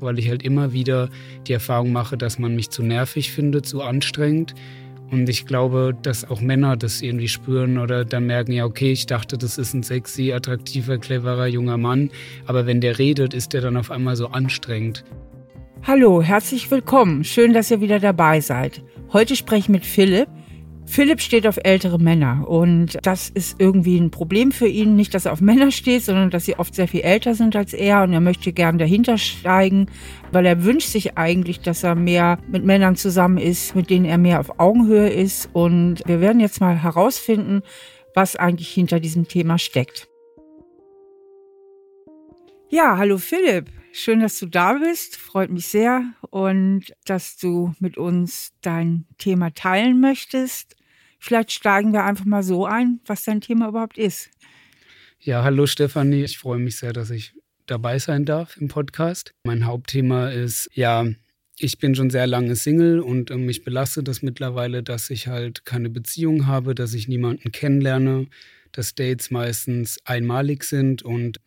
Weil ich halt immer wieder die Erfahrung mache, dass man mich zu nervig findet, zu anstrengend. Und ich glaube, dass auch Männer das irgendwie spüren oder dann merken, ja, okay, ich dachte, das ist ein sexy, attraktiver, cleverer junger Mann. Aber wenn der redet, ist der dann auf einmal so anstrengend. Hallo, herzlich willkommen. Schön, dass ihr wieder dabei seid. Heute spreche ich mit Philipp. Philipp steht auf ältere Männer und das ist irgendwie ein Problem für ihn. Nicht, dass er auf Männer steht, sondern dass sie oft sehr viel älter sind als er und er möchte gern dahinter steigen, weil er wünscht sich eigentlich, dass er mehr mit Männern zusammen ist, mit denen er mehr auf Augenhöhe ist. Und wir werden jetzt mal herausfinden, was eigentlich hinter diesem Thema steckt. Ja, hallo Philipp. Schön, dass du da bist. Freut mich sehr und dass du mit uns dein Thema teilen möchtest. Vielleicht steigen wir einfach mal so ein, was dein Thema überhaupt ist. Ja, hallo Stefanie. Ich freue mich sehr, dass ich dabei sein darf im Podcast. Mein Hauptthema ist, ja, ich bin schon sehr lange Single und äh, mich belastet das mittlerweile, dass ich halt keine Beziehung habe, dass ich niemanden kennenlerne, dass Dates meistens einmalig sind und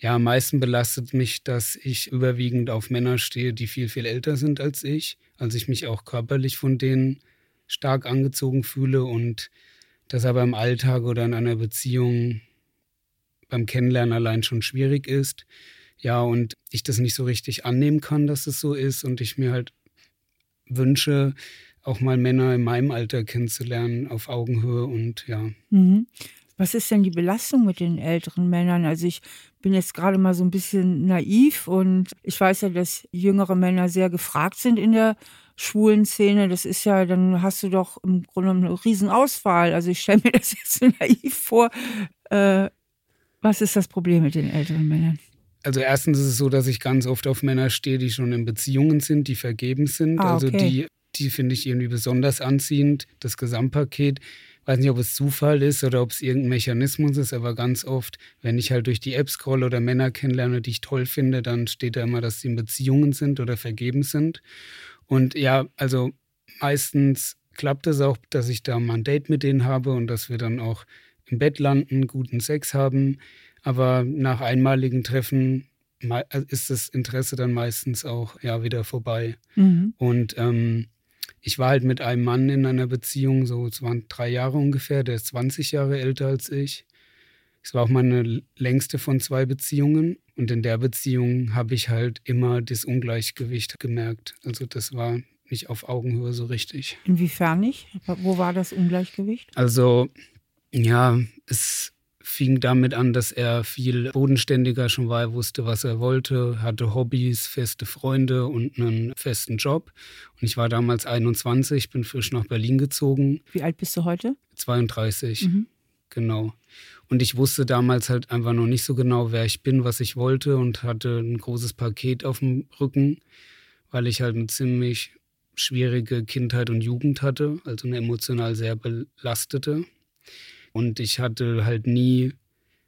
ja, am meisten belastet mich, dass ich überwiegend auf Männer stehe, die viel, viel älter sind als ich. Also ich mich auch körperlich von denen stark angezogen fühle und das aber im Alltag oder in einer Beziehung beim Kennenlernen allein schon schwierig ist. Ja, und ich das nicht so richtig annehmen kann, dass es so ist und ich mir halt wünsche, auch mal Männer in meinem Alter kennenzulernen auf Augenhöhe und ja. Mhm. Was ist denn die Belastung mit den älteren Männern? Also ich bin jetzt gerade mal so ein bisschen naiv und ich weiß ja, dass jüngere Männer sehr gefragt sind in der schwulen Szene, das ist ja, dann hast du doch im Grunde eine Riesenauswahl. Also ich stelle mir das jetzt so naiv vor. Äh, was ist das Problem mit den älteren Männern? Also erstens ist es so, dass ich ganz oft auf Männer stehe, die schon in Beziehungen sind, die vergeben sind. Ah, also okay. Also die, die finde ich irgendwie besonders anziehend, das Gesamtpaket. Ich weiß nicht, ob es Zufall ist oder ob es irgendein Mechanismus ist, aber ganz oft, wenn ich halt durch die App scroll oder Männer kennenlerne, die ich toll finde, dann steht da immer, dass sie in Beziehungen sind oder vergeben sind. Und ja, also meistens klappt es auch, dass ich da mal ein Date mit denen habe und dass wir dann auch im Bett landen, guten Sex haben. Aber nach einmaligen Treffen ist das Interesse dann meistens auch ja wieder vorbei. Mhm. Und ähm, ich war halt mit einem Mann in einer Beziehung, so es waren drei Jahre ungefähr, der ist 20 Jahre älter als ich. Es war auch meine längste von zwei Beziehungen. Und in der Beziehung habe ich halt immer das Ungleichgewicht gemerkt. Also das war nicht auf Augenhöhe so richtig. Inwiefern nicht? Wo war das Ungleichgewicht? Also ja, es fing damit an, dass er viel bodenständiger schon war. Wusste, was er wollte, hatte Hobbys, feste Freunde und einen festen Job. Und ich war damals 21, bin frisch nach Berlin gezogen. Wie alt bist du heute? 32. Mhm. Genau. Und ich wusste damals halt einfach noch nicht so genau, wer ich bin, was ich wollte und hatte ein großes Paket auf dem Rücken, weil ich halt eine ziemlich schwierige Kindheit und Jugend hatte, also eine emotional sehr belastete. Und ich hatte halt nie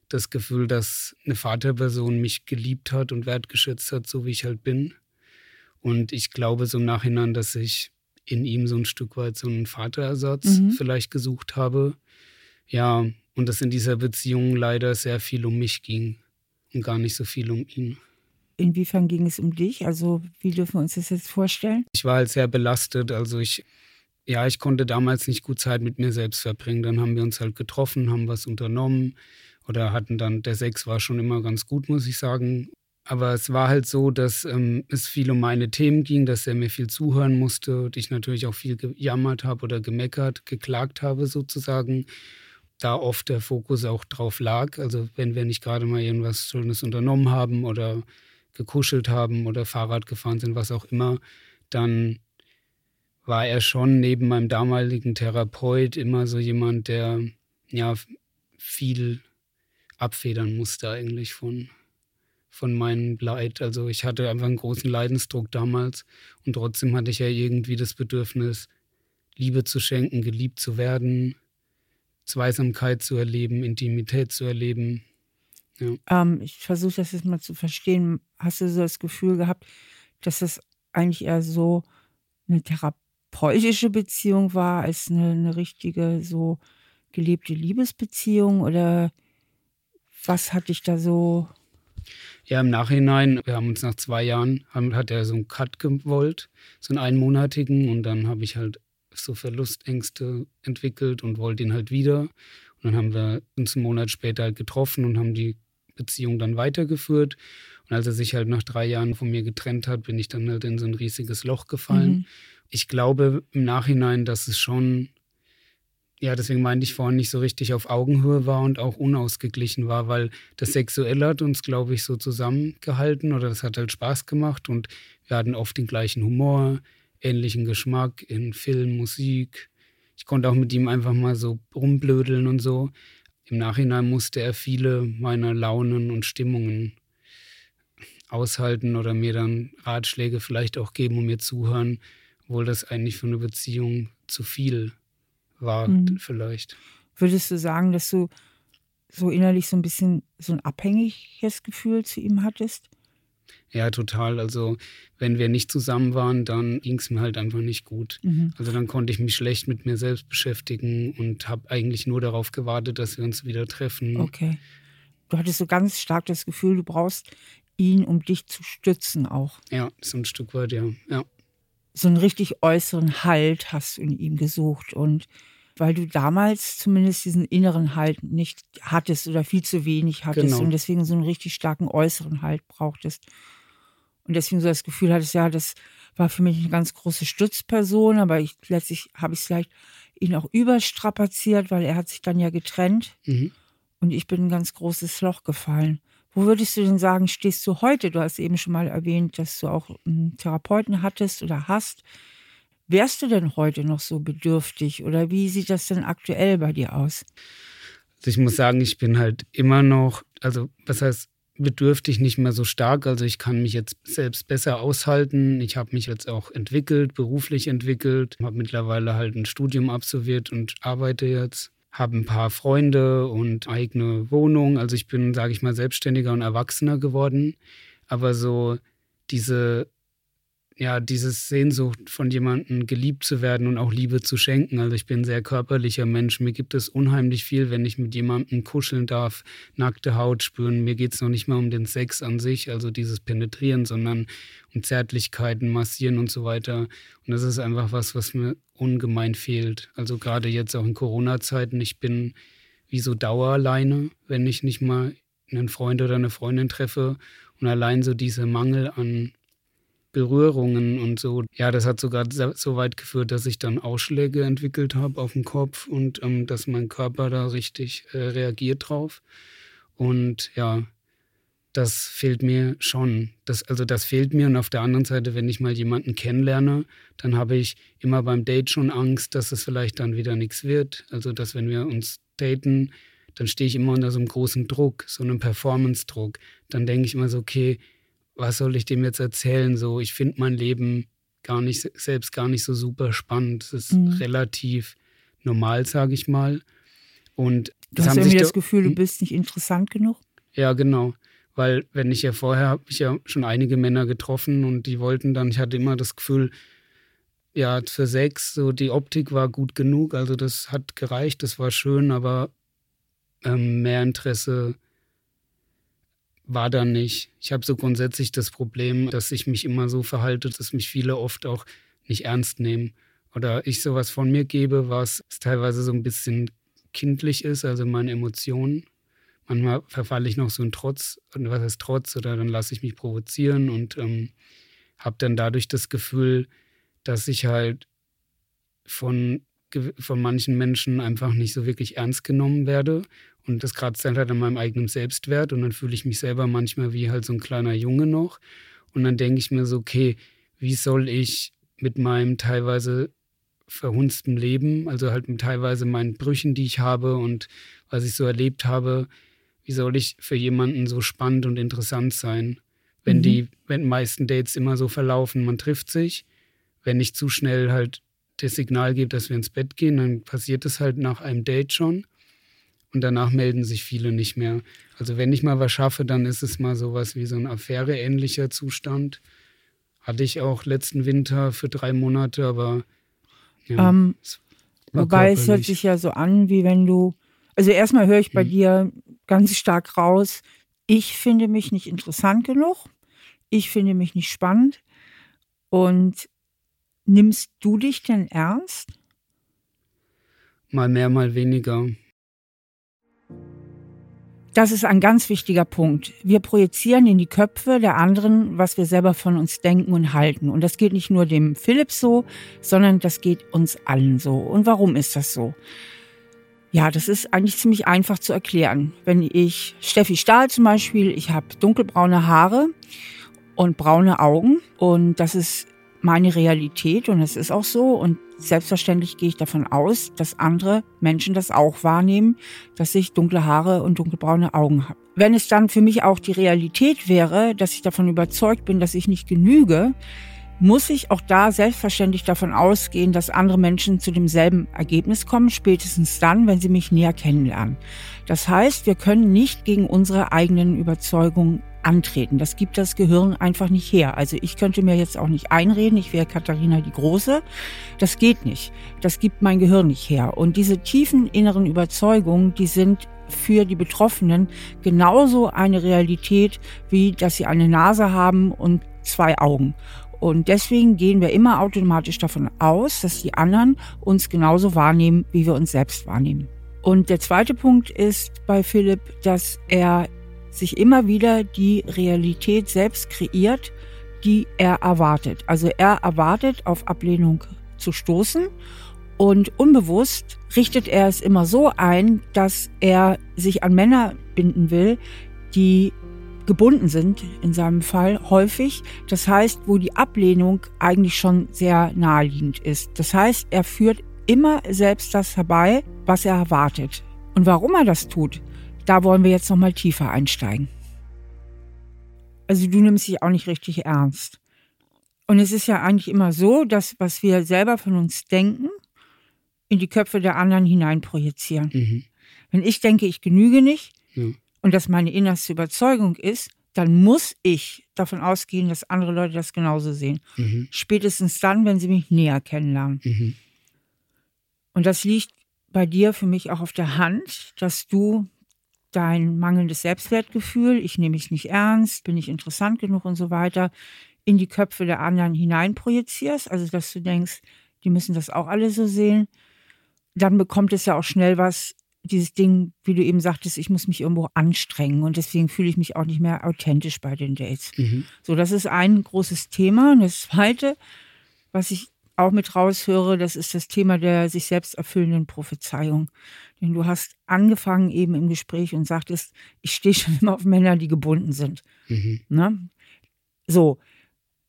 das Gefühl, dass eine Vaterperson mich geliebt hat und wertgeschätzt hat, so wie ich halt bin. Und ich glaube so im Nachhinein, dass ich in ihm so ein Stück weit so einen Vaterersatz mhm. vielleicht gesucht habe. Ja, und dass in dieser Beziehung leider sehr viel um mich ging und gar nicht so viel um ihn. Inwiefern ging es um dich? Also, wie dürfen wir uns das jetzt vorstellen? Ich war halt sehr belastet. Also, ich, ja, ich konnte damals nicht gut Zeit mit mir selbst verbringen. Dann haben wir uns halt getroffen, haben was unternommen oder hatten dann, der Sex war schon immer ganz gut, muss ich sagen. Aber es war halt so, dass ähm, es viel um meine Themen ging, dass er mir viel zuhören musste und ich natürlich auch viel gejammert habe oder gemeckert, geklagt habe sozusagen da oft der Fokus auch drauf lag. Also wenn wir nicht gerade mal irgendwas Schönes unternommen haben oder gekuschelt haben oder Fahrrad gefahren sind, was auch immer, dann war er schon neben meinem damaligen Therapeut immer so jemand, der ja viel abfedern musste eigentlich von, von meinem Leid. Also ich hatte einfach einen großen Leidensdruck damals und trotzdem hatte ich ja irgendwie das Bedürfnis, Liebe zu schenken, geliebt zu werden, Zweisamkeit zu erleben, Intimität zu erleben. Ja. Ähm, ich versuche das jetzt mal zu verstehen. Hast du so das Gefühl gehabt, dass das eigentlich eher so eine therapeutische Beziehung war, als eine, eine richtige, so gelebte Liebesbeziehung? Oder was hat dich da so Ja, im Nachhinein, wir haben uns nach zwei Jahren, haben, hat er so einen Cut gewollt, so einen einmonatigen und dann habe ich halt so Verlustängste entwickelt und wollte ihn halt wieder. Und dann haben wir uns einen Monat später halt getroffen und haben die Beziehung dann weitergeführt. Und als er sich halt nach drei Jahren von mir getrennt hat, bin ich dann halt in so ein riesiges Loch gefallen. Mhm. Ich glaube im Nachhinein, dass es schon, ja, deswegen meinte ich vorhin nicht so richtig auf Augenhöhe war und auch unausgeglichen war, weil das Sexuelle hat uns, glaube ich, so zusammengehalten oder das hat halt Spaß gemacht und wir hatten oft den gleichen Humor, ähnlichen Geschmack in Film, Musik. Ich konnte auch mit ihm einfach mal so rumblödeln und so. Im Nachhinein musste er viele meiner Launen und Stimmungen aushalten oder mir dann Ratschläge vielleicht auch geben und mir zuhören, obwohl das eigentlich für eine Beziehung zu viel war, mhm. vielleicht. Würdest du sagen, dass du so innerlich so ein bisschen so ein abhängiges Gefühl zu ihm hattest? Ja, total. Also wenn wir nicht zusammen waren, dann ging es mir halt einfach nicht gut. Mhm. Also dann konnte ich mich schlecht mit mir selbst beschäftigen und habe eigentlich nur darauf gewartet, dass wir uns wieder treffen. Okay. Du hattest so ganz stark das Gefühl, du brauchst ihn, um dich zu stützen auch. Ja, so ein Stück weit, ja. ja. So einen richtig äußeren Halt hast du in ihm gesucht und weil du damals zumindest diesen inneren Halt nicht hattest oder viel zu wenig hattest genau. und deswegen so einen richtig starken äußeren Halt brauchtest. Und deswegen so das Gefühl hattest, ja, das war für mich eine ganz große Stützperson, aber ich, letztlich habe ich es vielleicht ihn auch überstrapaziert, weil er hat sich dann ja getrennt mhm. und ich bin ein ganz großes Loch gefallen. Wo würdest du denn sagen, stehst du heute? Du hast eben schon mal erwähnt, dass du auch einen Therapeuten hattest oder hast. Wärst du denn heute noch so bedürftig oder wie sieht das denn aktuell bei dir aus? Also ich muss sagen, ich bin halt immer noch, also was heißt bedürftig nicht mehr so stark. Also ich kann mich jetzt selbst besser aushalten. Ich habe mich jetzt auch entwickelt, beruflich entwickelt, habe mittlerweile halt ein Studium absolviert und arbeite jetzt habe ein paar Freunde und eigene Wohnung. Also ich bin, sage ich mal, selbstständiger und erwachsener geworden. Aber so diese, ja, dieses Sehnsucht von jemandem geliebt zu werden und auch Liebe zu schenken. Also ich bin ein sehr körperlicher Mensch. Mir gibt es unheimlich viel, wenn ich mit jemandem kuscheln darf, nackte Haut spüren. Mir geht es noch nicht mal um den Sex an sich, also dieses Penetrieren, sondern um Zärtlichkeiten, Massieren und so weiter. Und das ist einfach was, was mir ungemein fehlt. Also gerade jetzt auch in Corona-Zeiten, ich bin wie so Dauerleine, wenn ich nicht mal einen Freund oder eine Freundin treffe. Und allein so dieser Mangel an Berührungen und so, ja, das hat sogar so weit geführt, dass ich dann Ausschläge entwickelt habe auf dem Kopf und ähm, dass mein Körper da richtig äh, reagiert drauf. Und ja, das fehlt mir schon. Das, also das fehlt mir. Und auf der anderen Seite, wenn ich mal jemanden kennenlerne, dann habe ich immer beim Date schon Angst, dass es vielleicht dann wieder nichts wird. Also dass wenn wir uns daten, dann stehe ich immer unter so einem großen Druck, so einem Performance-Druck. Dann denke ich immer so, okay, was soll ich dem jetzt erzählen? So, ich finde mein Leben gar nicht, selbst gar nicht so super spannend. Es ist mhm. relativ normal, sage ich mal. Und du hast irgendwie das Gefühl, du hm? bist nicht interessant genug? Ja, genau. Weil wenn ich ja vorher habe ich ja schon einige Männer getroffen und die wollten dann, ich hatte immer das Gefühl, ja, für Sex, so die Optik war gut genug, also das hat gereicht, das war schön, aber ähm, mehr Interesse war da nicht. Ich habe so grundsätzlich das Problem, dass ich mich immer so verhalte, dass mich viele oft auch nicht ernst nehmen. Oder ich sowas von mir gebe, was teilweise so ein bisschen kindlich ist, also meine Emotionen manchmal verfalle ich noch so einen Trotz, was heißt Trotz, oder dann lasse ich mich provozieren und ähm, habe dann dadurch das Gefühl, dass ich halt von, von manchen Menschen einfach nicht so wirklich ernst genommen werde. Und das kratzt dann halt an meinem eigenen Selbstwert und dann fühle ich mich selber manchmal wie halt so ein kleiner Junge noch. Und dann denke ich mir so, okay, wie soll ich mit meinem teilweise verhunzten Leben, also halt mit teilweise meinen Brüchen, die ich habe und was ich so erlebt habe, wie soll ich für jemanden so spannend und interessant sein, wenn mhm. die, wenn meisten Dates immer so verlaufen, man trifft sich, wenn ich zu schnell halt das Signal gebe, dass wir ins Bett gehen, dann passiert es halt nach einem Date schon und danach melden sich viele nicht mehr. Also wenn ich mal was schaffe, dann ist es mal sowas wie so ein Affäre-ähnlicher Zustand. Hatte ich auch letzten Winter für drei Monate, aber ja, ähm, wobei es hört sich ja so an, wie wenn du, also erstmal höre ich bei hm. dir ganz stark raus, ich finde mich nicht interessant genug, ich finde mich nicht spannend. Und nimmst du dich denn ernst? Mal mehr, mal weniger. Das ist ein ganz wichtiger Punkt. Wir projizieren in die Köpfe der anderen, was wir selber von uns denken und halten. Und das geht nicht nur dem Philipp so, sondern das geht uns allen so. Und warum ist das so? Ja, das ist eigentlich ziemlich einfach zu erklären. Wenn ich, Steffi Stahl zum Beispiel, ich habe dunkelbraune Haare und braune Augen und das ist meine Realität und es ist auch so und selbstverständlich gehe ich davon aus, dass andere Menschen das auch wahrnehmen, dass ich dunkle Haare und dunkelbraune Augen habe. Wenn es dann für mich auch die Realität wäre, dass ich davon überzeugt bin, dass ich nicht genüge, muss ich auch da selbstverständlich davon ausgehen, dass andere Menschen zu demselben Ergebnis kommen, spätestens dann, wenn sie mich näher kennenlernen. Das heißt, wir können nicht gegen unsere eigenen Überzeugungen antreten. Das gibt das Gehirn einfach nicht her. Also ich könnte mir jetzt auch nicht einreden, ich wäre Katharina die Große. Das geht nicht. Das gibt mein Gehirn nicht her. Und diese tiefen inneren Überzeugungen, die sind für die Betroffenen genauso eine Realität, wie dass sie eine Nase haben und zwei Augen. Und deswegen gehen wir immer automatisch davon aus, dass die anderen uns genauso wahrnehmen, wie wir uns selbst wahrnehmen. Und der zweite Punkt ist bei Philipp, dass er sich immer wieder die Realität selbst kreiert, die er erwartet. Also er erwartet, auf Ablehnung zu stoßen und unbewusst richtet er es immer so ein, dass er sich an Männer binden will, die gebunden sind, in seinem Fall häufig. Das heißt, wo die Ablehnung eigentlich schon sehr naheliegend ist. Das heißt, er führt immer selbst das herbei, was er erwartet. Und warum er das tut, da wollen wir jetzt nochmal tiefer einsteigen. Also du nimmst dich auch nicht richtig ernst. Und es ist ja eigentlich immer so, dass was wir selber von uns denken, in die Köpfe der anderen hineinprojizieren. Mhm. Wenn ich denke, ich genüge nicht ja. und das meine innerste Überzeugung ist, dann muss ich davon ausgehen, dass andere Leute das genauso sehen. Mhm. Spätestens dann, wenn sie mich näher kennenlernen. Mhm. Und das liegt bei dir für mich auch auf der Hand, dass du dein mangelndes Selbstwertgefühl, ich nehme mich nicht ernst, bin ich interessant genug und so weiter, in die Köpfe der anderen hineinprojizierst, also dass du denkst, die müssen das auch alle so sehen, dann bekommt es ja auch schnell was, dieses Ding, wie du eben sagtest, ich muss mich irgendwo anstrengen und deswegen fühle ich mich auch nicht mehr authentisch bei den Dates. Mhm. So, das ist ein großes Thema. Und das zweite, was ich auch mit raushöre, das ist das Thema der sich selbst erfüllenden Prophezeiung. Denn du hast angefangen eben im Gespräch und sagtest, ich stehe schon immer auf Männer, die gebunden sind. Mhm. Ne? So.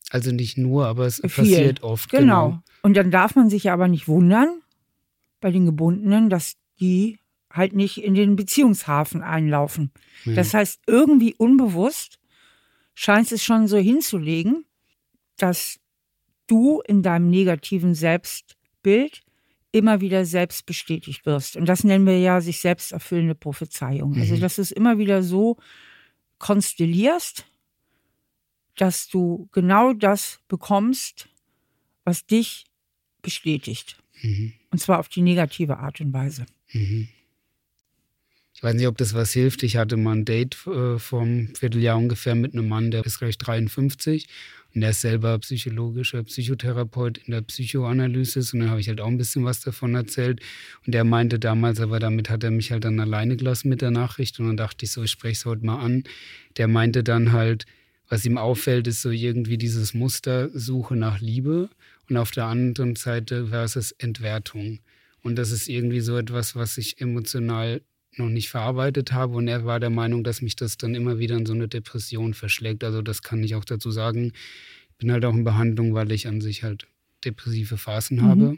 Also nicht nur, aber es Viel. passiert oft. Genau. genau. Und dann darf man sich aber nicht wundern bei den Gebundenen, dass die halt nicht in den Beziehungshafen einlaufen. Ja. Das heißt, irgendwie unbewusst scheint es schon so hinzulegen, dass du in deinem negativen Selbstbild immer wieder selbst bestätigt wirst. Und das nennen wir ja sich selbst erfüllende Prophezeiung. Also, mhm. Also, dass du es immer wieder so konstellierst, dass du genau das bekommst, was dich bestätigt. Mhm. Und zwar auf die negative Art und Weise. Mhm. Ich weiß nicht, ob das was hilft. Ich hatte mal ein Date äh, vom Vierteljahr ungefähr mit einem Mann, der ist gleich 53 und der ist selber psychologischer Psychotherapeut in der Psychoanalysis und dann habe ich halt auch ein bisschen was davon erzählt. Und der meinte damals, aber damit hat er mich halt dann alleine gelassen mit der Nachricht und dann dachte ich so, ich spreche es heute mal an. Der meinte dann halt, was ihm auffällt, ist so irgendwie dieses Muster Suche nach Liebe und auf der anderen Seite versus Entwertung. Und das ist irgendwie so etwas, was ich emotional noch nicht verarbeitet habe und er war der Meinung, dass mich das dann immer wieder in so eine Depression verschlägt. Also das kann ich auch dazu sagen. Ich bin halt auch in Behandlung, weil ich an sich halt depressive Phasen mhm. habe.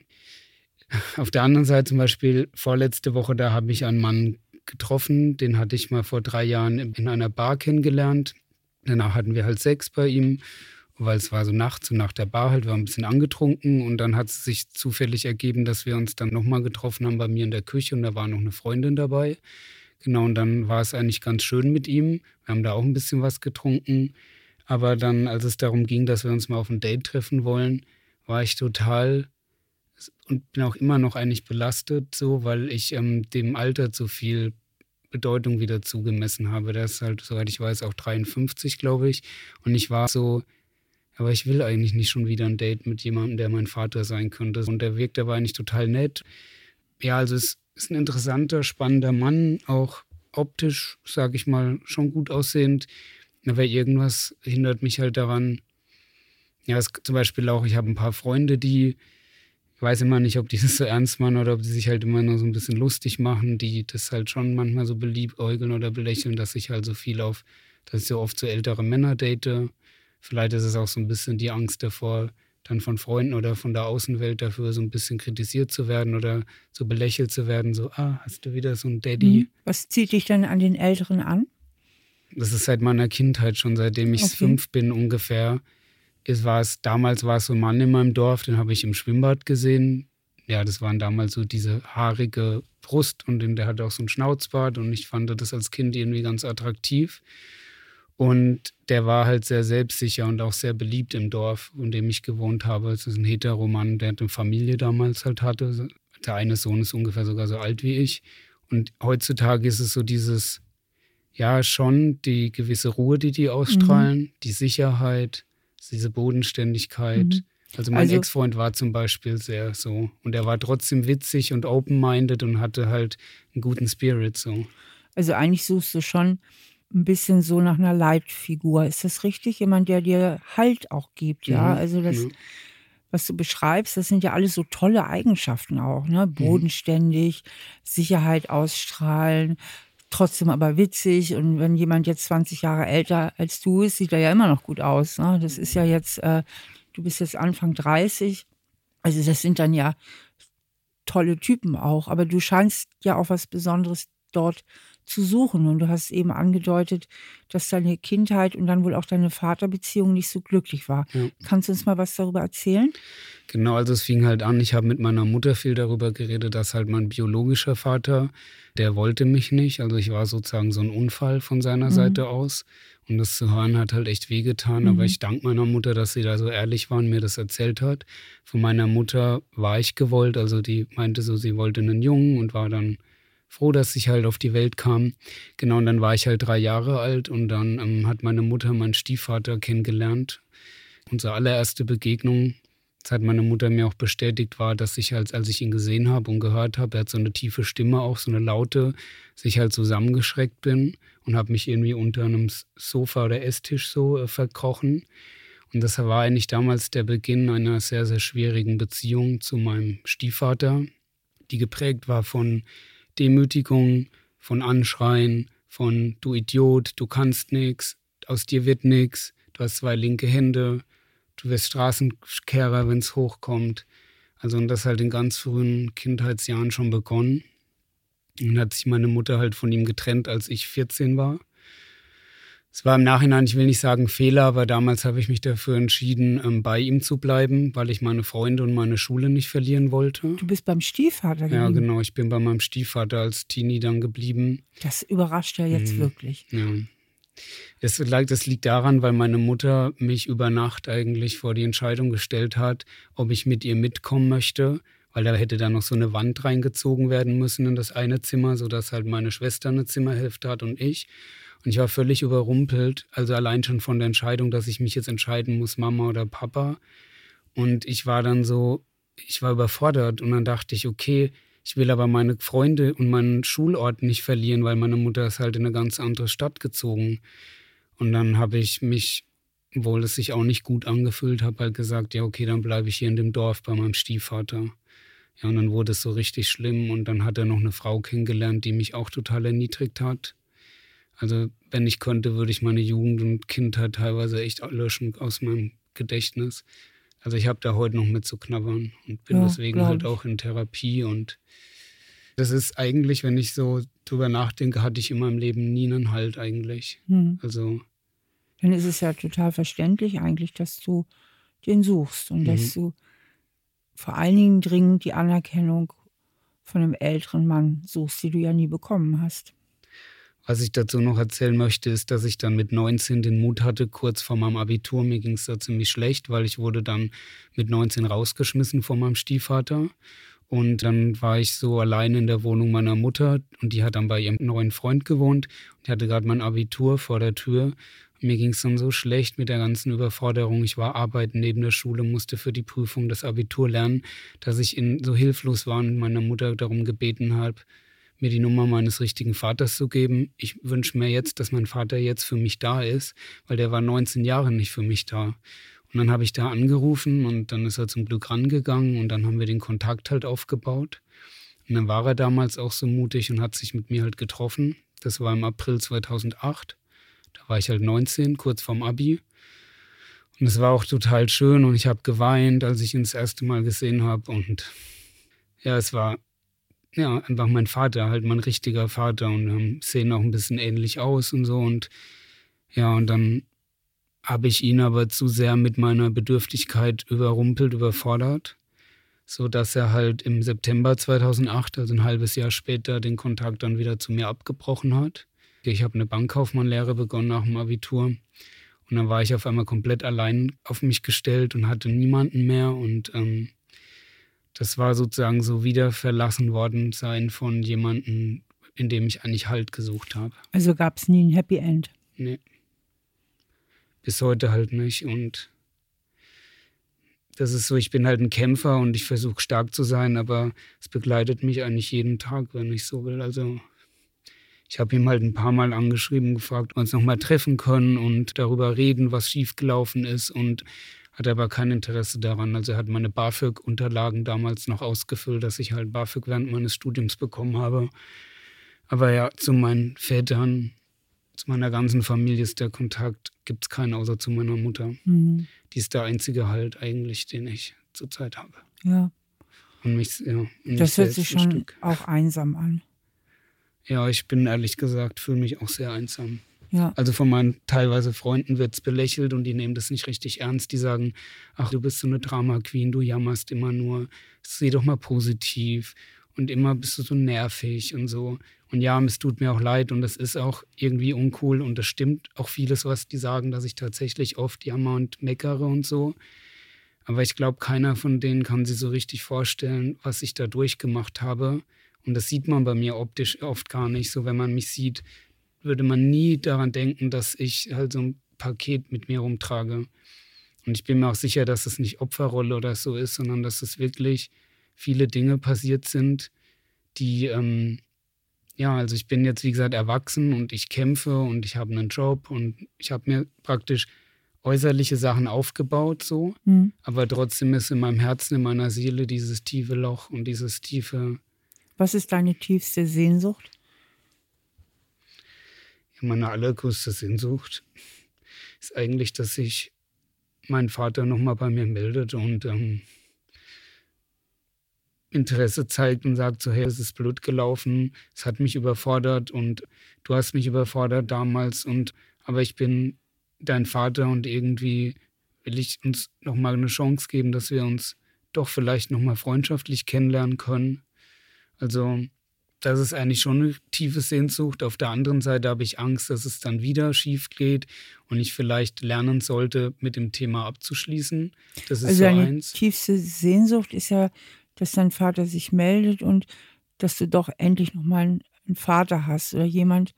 Auf der anderen Seite zum Beispiel vorletzte Woche, da habe ich einen Mann getroffen, den hatte ich mal vor drei Jahren in einer Bar kennengelernt. Danach hatten wir halt Sex bei ihm weil es war so nachts und nach der Bar halt, wir waren ein bisschen angetrunken und dann hat es sich zufällig ergeben, dass wir uns dann nochmal getroffen haben bei mir in der Küche und da war noch eine Freundin dabei. Genau, und dann war es eigentlich ganz schön mit ihm. Wir haben da auch ein bisschen was getrunken. Aber dann, als es darum ging, dass wir uns mal auf ein Date treffen wollen, war ich total und bin auch immer noch eigentlich belastet, so, weil ich ähm, dem Alter zu viel Bedeutung wieder zugemessen habe. Der ist halt, soweit ich weiß, auch 53, glaube ich. Und ich war so, aber ich will eigentlich nicht schon wieder ein Date mit jemandem, der mein Vater sein könnte. Und der wirkt aber eigentlich total nett. Ja, also es ist ein interessanter, spannender Mann, auch optisch, sage ich mal, schon gut aussehend. Aber irgendwas hindert mich halt daran. Ja, es, zum Beispiel auch, ich habe ein paar Freunde, die, ich weiß immer nicht, ob die das so ernst machen oder ob die sich halt immer nur so ein bisschen lustig machen, die das halt schon manchmal so beliebäugeln oder belächeln, dass ich halt so viel auf, dass ich so oft so ältere Männer date. Vielleicht ist es auch so ein bisschen die Angst davor, dann von Freunden oder von der Außenwelt dafür so ein bisschen kritisiert zu werden oder so belächelt zu werden, so, ah, hast du wieder so ein Daddy. Mhm. Was zieht dich denn an den Älteren an? Das ist seit meiner Kindheit schon, seitdem ich okay. fünf bin ungefähr. Es war es, damals war es so ein Mann in meinem Dorf, den habe ich im Schwimmbad gesehen. Ja, das waren damals so diese haarige Brust und der hatte auch so ein Schnauzbart und ich fand das als Kind irgendwie ganz attraktiv. Und der war halt sehr selbstsicher und auch sehr beliebt im Dorf, in dem ich gewohnt habe. Es ist ein Heteroman, der eine Familie damals halt hatte. Der eine Sohn ist ungefähr sogar so alt wie ich. Und heutzutage ist es so dieses, ja, schon die gewisse Ruhe, die die ausstrahlen, mhm. die Sicherheit, diese Bodenständigkeit. Mhm. Also mein also, Ex-Freund war zum Beispiel sehr so. Und er war trotzdem witzig und open-minded und hatte halt einen guten Spirit so. Also eigentlich suchst du schon ein bisschen so nach einer Leitfigur. Ist das richtig? Jemand, der dir Halt auch gibt, ja? Mhm. Also das, was du beschreibst, das sind ja alles so tolle Eigenschaften auch, ne? Mhm. Bodenständig, Sicherheit ausstrahlen, trotzdem aber witzig. Und wenn jemand jetzt 20 Jahre älter als du ist, sieht er ja immer noch gut aus. Ne? Das ist ja jetzt, äh, du bist jetzt Anfang 30. Also das sind dann ja tolle Typen auch. Aber du scheinst ja auch was Besonderes dort zu suchen. Und du hast eben angedeutet, dass deine Kindheit und dann wohl auch deine Vaterbeziehung nicht so glücklich war. Ja. Kannst du uns mal was darüber erzählen? Genau, also es fing halt an, ich habe mit meiner Mutter viel darüber geredet, dass halt mein biologischer Vater, der wollte mich nicht. Also ich war sozusagen so ein Unfall von seiner mhm. Seite aus. Und das zu hören hat halt echt wehgetan. Mhm. Aber ich danke meiner Mutter, dass sie da so ehrlich war und mir das erzählt hat. Von meiner Mutter war ich gewollt. Also die meinte so, sie wollte einen Jungen und war dann froh, dass ich halt auf die Welt kam. Genau, und dann war ich halt drei Jahre alt und dann ähm, hat meine Mutter meinen Stiefvater kennengelernt. Unsere allererste Begegnung, das hat meine Mutter mir auch bestätigt, war, dass ich halt, als ich ihn gesehen habe und gehört habe, er hat so eine tiefe Stimme, auch so eine laute, sich halt zusammengeschreckt bin und habe mich irgendwie unter einem Sofa oder Esstisch so äh, verkrochen. Und das war eigentlich damals der Beginn einer sehr, sehr schwierigen Beziehung zu meinem Stiefvater, die geprägt war von Demütigung, von Anschreien, von du Idiot, du kannst nichts, aus dir wird nichts, du hast zwei linke Hände, du wirst Straßenkehrer, wenn es hochkommt. Also und das halt in ganz frühen Kindheitsjahren schon begonnen. Und hat sich meine Mutter halt von ihm getrennt, als ich 14 war. War im Nachhinein, ich will nicht sagen Fehler, aber damals habe ich mich dafür entschieden, ähm, bei ihm zu bleiben, weil ich meine Freunde und meine Schule nicht verlieren wollte. Du bist beim Stiefvater geblieben? Ja, genau. Ich bin bei meinem Stiefvater als Teenie dann geblieben. Das überrascht ja jetzt mhm. wirklich. Ja. Es, das liegt daran, weil meine Mutter mich über Nacht eigentlich vor die Entscheidung gestellt hat, ob ich mit ihr mitkommen möchte, weil da hätte dann noch so eine Wand reingezogen werden müssen in das eine Zimmer, sodass halt meine Schwester eine Zimmerhälfte hat und ich. Und ich war völlig überrumpelt, also allein schon von der Entscheidung, dass ich mich jetzt entscheiden muss, Mama oder Papa. Und ich war dann so, ich war überfordert und dann dachte ich, okay, ich will aber meine Freunde und meinen Schulort nicht verlieren, weil meine Mutter ist halt in eine ganz andere Stadt gezogen. Und dann habe ich mich, obwohl es sich auch nicht gut angefühlt habe, halt gesagt, ja, okay, dann bleibe ich hier in dem Dorf bei meinem Stiefvater. Ja, und dann wurde es so richtig schlimm und dann hat er noch eine Frau kennengelernt, die mich auch total erniedrigt hat. Also wenn ich könnte, würde ich meine Jugend und Kindheit teilweise echt löschen aus meinem Gedächtnis. Also ich habe da heute noch mit zu knabbern und bin ja, deswegen halt auch in Therapie. Und das ist eigentlich, wenn ich so drüber nachdenke, hatte ich in meinem Leben nie einen Halt eigentlich. Hm. Also. Dann ist es ja total verständlich eigentlich, dass du den suchst und mhm. dass du vor allen Dingen dringend die Anerkennung von einem älteren Mann suchst, die du ja nie bekommen hast. Was ich dazu noch erzählen möchte, ist, dass ich dann mit 19 den Mut hatte, kurz vor meinem Abitur. Mir ging es da ziemlich schlecht, weil ich wurde dann mit 19 rausgeschmissen von meinem Stiefvater. Und dann war ich so allein in der Wohnung meiner Mutter und die hat dann bei ihrem neuen Freund gewohnt. Die hatte gerade mein Abitur vor der Tür. Mir ging es dann so schlecht mit der ganzen Überforderung. Ich war arbeiten neben der Schule, musste für die Prüfung das Abitur lernen, dass ich in, so hilflos war und meiner Mutter darum gebeten habe, mir die Nummer meines richtigen Vaters zu geben. Ich wünsche mir jetzt, dass mein Vater jetzt für mich da ist, weil der war 19 Jahre nicht für mich da. Und dann habe ich da angerufen und dann ist er zum Glück rangegangen und dann haben wir den Kontakt halt aufgebaut. Und dann war er damals auch so mutig und hat sich mit mir halt getroffen. Das war im April 2008. Da war ich halt 19, kurz vorm Abi. Und es war auch total schön und ich habe geweint, als ich ihn das erste Mal gesehen habe. Und ja, es war ja einfach mein Vater, halt mein richtiger Vater. Und wir sehen auch ein bisschen ähnlich aus und so. Und ja, und dann habe ich ihn aber zu sehr mit meiner Bedürftigkeit überrumpelt, überfordert, so dass er halt im September 2008, also ein halbes Jahr später, den Kontakt dann wieder zu mir abgebrochen hat. Ich habe eine Bankkaufmannlehre begonnen nach dem Abitur und dann war ich auf einmal komplett allein auf mich gestellt und hatte niemanden mehr und ähm, das war sozusagen so wieder verlassen worden sein von jemandem, in dem ich eigentlich Halt gesucht habe. Also gab es nie ein Happy End? Nee bis heute halt nicht. Und das ist so, ich bin halt ein Kämpfer und ich versuche stark zu sein, aber es begleitet mich eigentlich jeden Tag, wenn ich so will. Also ich habe ihm halt ein paar Mal angeschrieben, gefragt, ob wir uns nochmal treffen können und darüber reden, was schiefgelaufen ist und hat aber kein Interesse daran. Also er hat meine BAföG-Unterlagen damals noch ausgefüllt, dass ich halt BAföG während meines Studiums bekommen habe. Aber ja, zu meinen Vätern zu meiner ganzen Familie ist der Kontakt, gibt es keinen außer zu meiner Mutter. Mhm. Die ist der einzige Halt eigentlich, den ich zurzeit habe. Ja. Und mich, ja, und das hört sich schon auch einsam an. Ja, ich bin ehrlich gesagt, fühle mich auch sehr einsam. Ja. Also von meinen teilweise Freunden wird es belächelt und die nehmen das nicht richtig ernst. Die sagen, ach, du bist so eine Drama-Queen, du jammerst immer nur, seh doch mal positiv und immer bist du so nervig und so. Und ja, es tut mir auch leid und es ist auch irgendwie uncool und das stimmt auch vieles, was die sagen, dass ich tatsächlich oft jammer und meckere und so. Aber ich glaube, keiner von denen kann sich so richtig vorstellen, was ich da durchgemacht habe. Und das sieht man bei mir optisch oft gar nicht. So, wenn man mich sieht, würde man nie daran denken, dass ich halt so ein Paket mit mir rumtrage. Und ich bin mir auch sicher, dass es nicht Opferrolle oder so ist, sondern dass es wirklich viele Dinge passiert sind, die ähm, ja, also ich bin jetzt, wie gesagt, erwachsen und ich kämpfe und ich habe einen Job und ich habe mir praktisch äußerliche Sachen aufgebaut, so. Mhm. Aber trotzdem ist in meinem Herzen, in meiner Seele dieses tiefe Loch und dieses tiefe. Was ist deine tiefste Sehnsucht? Meine allergrößte Sehnsucht ist eigentlich, dass sich mein Vater nochmal bei mir meldet und ähm, Interesse zeigt und sagt so, hey, es ist blöd gelaufen, es hat mich überfordert und du hast mich überfordert damals und aber ich bin dein Vater und irgendwie will ich uns nochmal eine Chance geben, dass wir uns doch vielleicht nochmal freundschaftlich kennenlernen können. Also das ist eigentlich schon eine tiefe Sehnsucht. Auf der anderen Seite habe ich Angst, dass es dann wieder schief geht und ich vielleicht lernen sollte, mit dem Thema abzuschließen. Das ist also so deine eins. tiefste Sehnsucht ist ja dass dein Vater sich meldet und dass du doch endlich nochmal einen Vater hast oder jemand,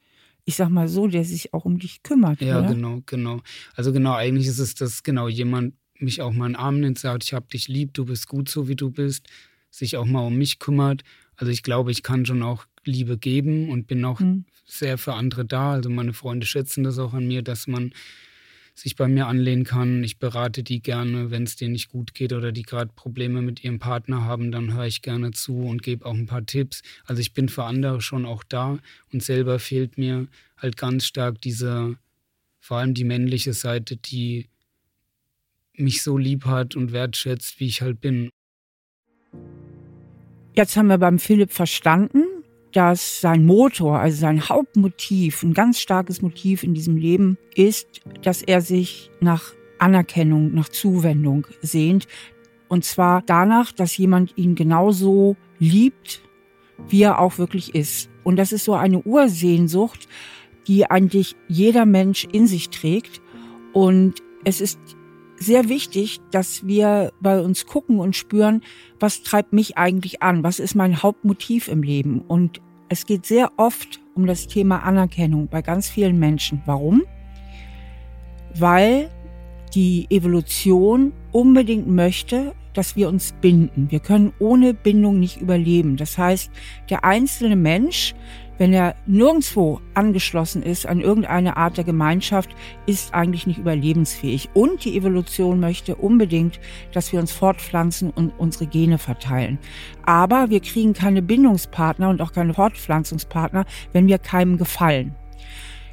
ich sag mal so, der sich auch um dich kümmert. Ja, oder? genau, genau. Also genau, eigentlich ist es das, genau, jemand mich auch mal in den Arm nimmt, sagt, ich hab dich lieb, du bist gut so, wie du bist, sich auch mal um mich kümmert. Also ich glaube, ich kann schon auch Liebe geben und bin auch mhm. sehr für andere da. Also meine Freunde schätzen das auch an mir, dass man sich bei mir anlehnen kann. Ich berate die gerne, wenn es denen nicht gut geht oder die gerade Probleme mit ihrem Partner haben, dann höre ich gerne zu und gebe auch ein paar Tipps. Also ich bin für andere schon auch da und selber fehlt mir halt ganz stark diese, vor allem die männliche Seite, die mich so lieb hat und wertschätzt, wie ich halt bin. Jetzt haben wir beim Philipp verstanden, dass sein Motor, also sein Hauptmotiv, ein ganz starkes Motiv in diesem Leben ist, dass er sich nach Anerkennung, nach Zuwendung sehnt. Und zwar danach, dass jemand ihn genauso liebt, wie er auch wirklich ist. Und das ist so eine Ursehnsucht, die eigentlich jeder Mensch in sich trägt. Und es ist sehr wichtig, dass wir bei uns gucken und spüren, was treibt mich eigentlich an? Was ist mein Hauptmotiv im Leben? Und es geht sehr oft um das Thema Anerkennung bei ganz vielen Menschen. Warum? Weil die Evolution unbedingt möchte, dass wir uns binden. Wir können ohne Bindung nicht überleben. Das heißt, der einzelne Mensch wenn er nirgendwo angeschlossen ist an irgendeine Art der Gemeinschaft, ist eigentlich nicht überlebensfähig. Und die Evolution möchte unbedingt, dass wir uns fortpflanzen und unsere Gene verteilen. Aber wir kriegen keine Bindungspartner und auch keine Fortpflanzungspartner, wenn wir keinem gefallen.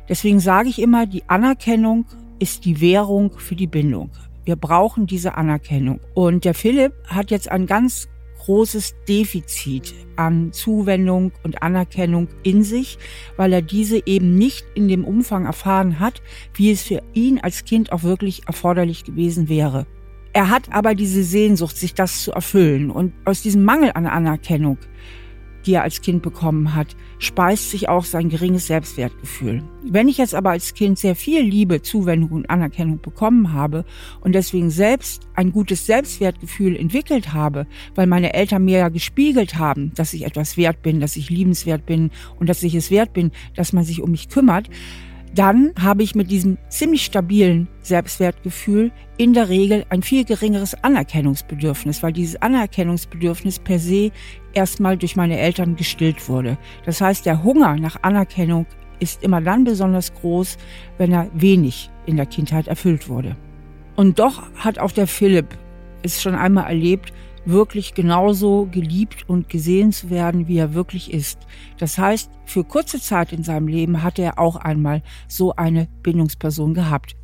Deswegen sage ich immer, die Anerkennung ist die Währung für die Bindung. Wir brauchen diese Anerkennung. Und der Philipp hat jetzt ein ganz großes Defizit an Zuwendung und Anerkennung in sich, weil er diese eben nicht in dem Umfang erfahren hat, wie es für ihn als Kind auch wirklich erforderlich gewesen wäre. Er hat aber diese Sehnsucht, sich das zu erfüllen. Und aus diesem Mangel an Anerkennung die er als Kind bekommen hat, speist sich auch sein geringes Selbstwertgefühl. Wenn ich jetzt aber als Kind sehr viel Liebe, Zuwendung und Anerkennung bekommen habe und deswegen selbst ein gutes Selbstwertgefühl entwickelt habe, weil meine Eltern mir ja gespiegelt haben, dass ich etwas wert bin, dass ich liebenswert bin und dass ich es wert bin, dass man sich um mich kümmert, dann habe ich mit diesem ziemlich stabilen Selbstwertgefühl in der Regel ein viel geringeres Anerkennungsbedürfnis, weil dieses Anerkennungsbedürfnis per se erstmal durch meine Eltern gestillt wurde. Das heißt, der Hunger nach Anerkennung ist immer dann besonders groß, wenn er wenig in der Kindheit erfüllt wurde. Und doch hat auch der Philipp es schon einmal erlebt, wirklich genauso geliebt und gesehen zu werden, wie er wirklich ist. Das heißt, für kurze Zeit in seinem Leben hatte er auch einmal so eine Bindungsperson gehabt.